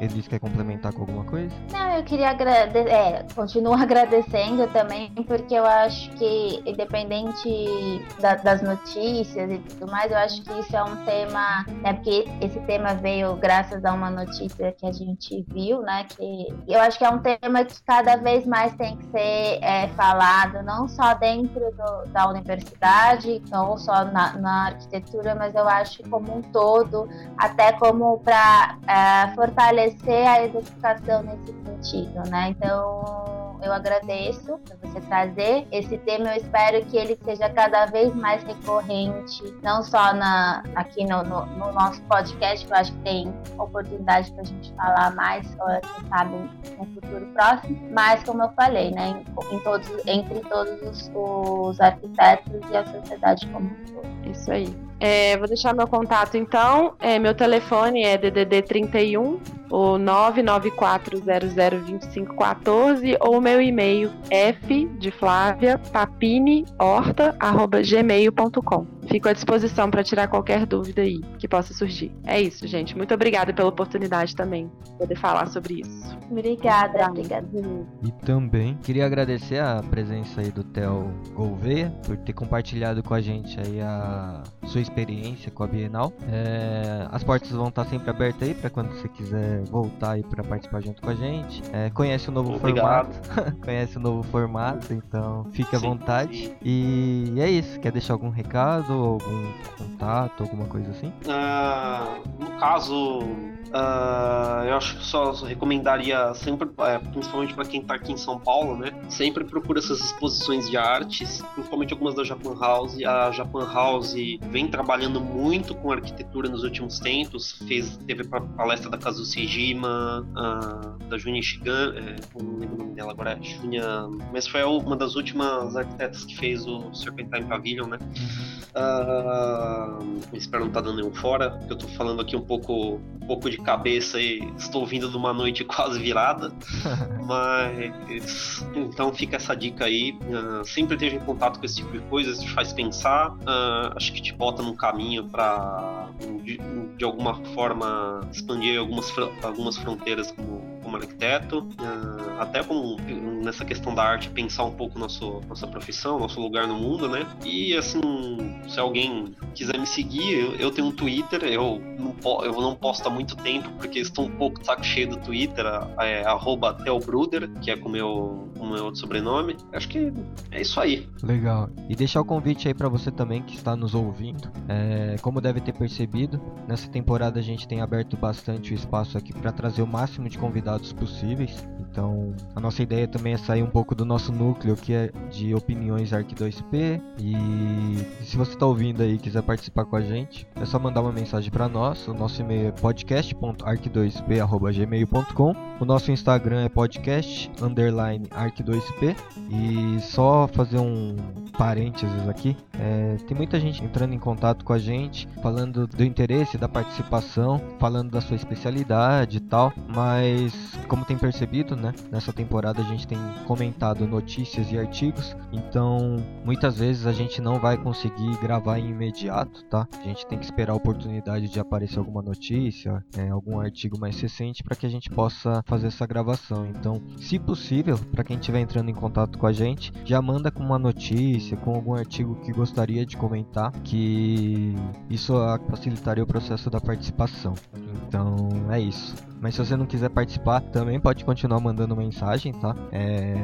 Elis quer complementar com alguma coisa? Não, eu queria agradecer, é, continuo [LAUGHS] agradecendo também, porque eu acho que, independente da, das notícias e tudo mais, eu acho que isso é um tema, né, porque esse tema veio graças a uma notícia que a gente viu, né, que eu acho que é um tema que cada vez mais tem que ser é, falado, não só dentro do, da universidade, não só na, na, arquitetura, mas eu acho como um todo, até como para é, fortalecer a educação nesse sentido, né? Então, eu agradeço por você trazer esse tema. Eu espero que ele seja cada vez mais recorrente, não só na, aqui no, no, no nosso podcast, que eu acho que tem oportunidade para a gente falar mais, quem sabe, no futuro próximo, mas como eu falei, né, em, em todos, entre todos os, os arquitetos e a sociedade como um todo. Isso aí. É, vou deixar meu contato então. É, meu telefone é DDD 31 o 994002514 ou meu e-mail f de Flávia papini horta arroba gmail.com. Fico à disposição para tirar qualquer dúvida aí que possa surgir. É isso, gente. Muito obrigada pela oportunidade também de poder falar sobre isso. Obrigada, obrigada. E também queria agradecer a presença aí do Theo Gouveia por ter compartilhado com a gente aí a sua experiência com a Bienal. É, as portas vão estar sempre abertas aí para quando você quiser voltar aí para participar junto com a gente. É, conhece o novo Obrigado. formato. [LAUGHS] conhece o novo formato, então fique à Sim, vontade. sim. E é isso. Quer deixar algum recado, algum contato, alguma coisa assim? Ah, no caso, ah, eu acho que só recomendaria sempre, é, principalmente para quem está aqui em São Paulo, né? Sempre procura essas exposições de artes, principalmente algumas da Japan House. A Japan House vem trabalhando muito com arquitetura nos últimos tempos. Fez, teve a palestra da Kazu Sejima, da Junya Shigan, é, não lembro o nome dela agora, Junya, mas foi uma das últimas arquitetas que fez o Serpentine Pavilion, né? Ah, espero não estar dando nenhum fora, porque eu tô falando aqui um pouco, um pouco de cabeça e estou vindo de uma noite [LAUGHS] quase virada. [LAUGHS] Mas então fica essa dica aí. ah, sempre esteja em contato com esse tipo de coisa, isso te faz pensar. ah, acho que te bota num caminho para de, de alguma forma expandir algumas, algumas fronteiras como, como arquiteto. ah, até como nessa questão da arte, pensar um pouco nosso, nossa profissão, nosso lugar no mundo, né? E assim, se alguém quiser me seguir, eu, eu tenho um Twitter, eu não, eu não posto há muito tempo, porque estou um pouco de saco cheio do Twitter, é arroba Theobruder, que é com meu, o meu sobrenome. Acho que é isso aí. Legal. E deixar o convite aí pra você também que está nos ouvindo. É, como deve ter percebido, nessa temporada a gente tem aberto bastante o espaço aqui para trazer o máximo de convidados possíveis. Então, a nossa ideia também é sair um pouco do nosso núcleo, que é de opiniões Arc 2P. E se você está ouvindo aí e quiser participar com a gente, é só mandar uma mensagem para nós. O nosso e-mail é podcast.arc2p@gmail.com. O nosso Instagram é podcast underline arc2p. E só fazer um parênteses aqui, é, tem muita gente entrando em contato com a gente, falando do interesse, da participação, falando da sua especialidade e tal, mas como tem percebido, né, nessa temporada a gente tem comentado notícias e artigos, então muitas vezes a gente não vai conseguir gravar em imediato, tá? A gente tem que esperar a oportunidade de aparecer alguma notícia, é, algum artigo mais recente para que a gente possa fazer essa gravação. Então, se possível, para quem estiver entrando em contato com a gente, já manda com uma notícia, com algum artigo que gostaria de comentar, que isso facilitaria o processo da participação. Então, é isso. Mas se você não quiser participar, também pode continuar mandando mensagem, tá? É,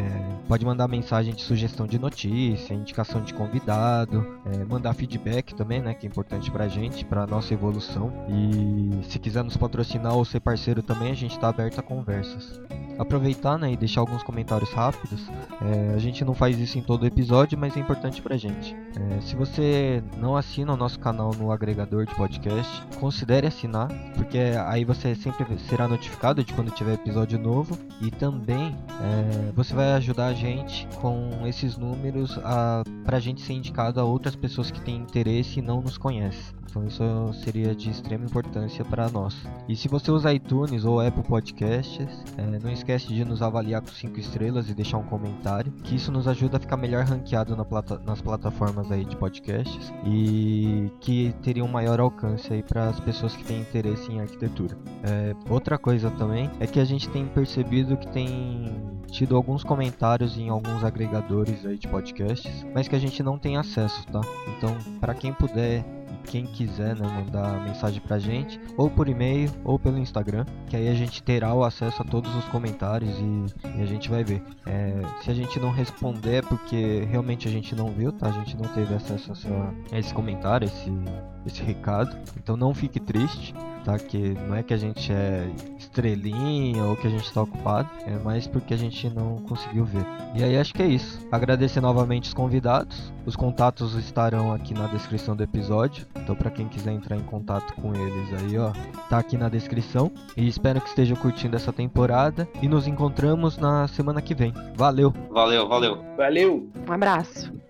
pode mandar mensagem de sugestão de notícia, indicação de convidado, é, mandar feedback também, né? Que é importante pra gente, pra nossa evolução. E se quiser nos patrocinar ou ser parceiro também, a gente tá aberto a conversas. Aproveitar né, e deixar alguns comentários rápidos. É, a gente não faz isso em todo episódio, mas é importante pra gente. É, se você não assina o nosso canal no agregador de podcast, considere assinar, porque aí você sempre será notificado de quando tiver episódio novo. E também é, você vai ajudar a gente com esses números a, pra gente ser indicado a outras pessoas que têm interesse e não nos conhecem. Então isso seria de extrema importância para nós. E se você usa iTunes ou Apple Podcasts, é, não esquece de nos avaliar com 5 estrelas e deixar um comentário, que isso nos ajuda a ficar melhor ranqueado na plata nas plataformas aí de podcasts e que teria um maior alcance aí para as pessoas que têm interesse em arquitetura. É, outra coisa também é que a gente tem percebido que tem tido alguns comentários em alguns agregadores aí de podcasts, mas que a gente não tem acesso, tá? Então, para quem puder quem quiser né, mandar mensagem pra gente, ou por e-mail, ou pelo Instagram, que aí a gente terá o acesso a todos os comentários e, e a gente vai ver. É, se a gente não responder é porque realmente a gente não viu, tá? A gente não teve acesso a, a esse comentário, esse, esse recado. Então não fique triste, tá? Que não é que a gente é estrelinha ou que a gente está ocupado, é mais porque a gente não conseguiu ver. E aí acho que é isso. Agradecer novamente os convidados. Os contatos estarão aqui na descrição do episódio. Então para quem quiser entrar em contato com eles aí, ó, tá aqui na descrição. E espero que estejam curtindo essa temporada e nos encontramos na semana que vem. Valeu. Valeu, valeu. Valeu. Um abraço.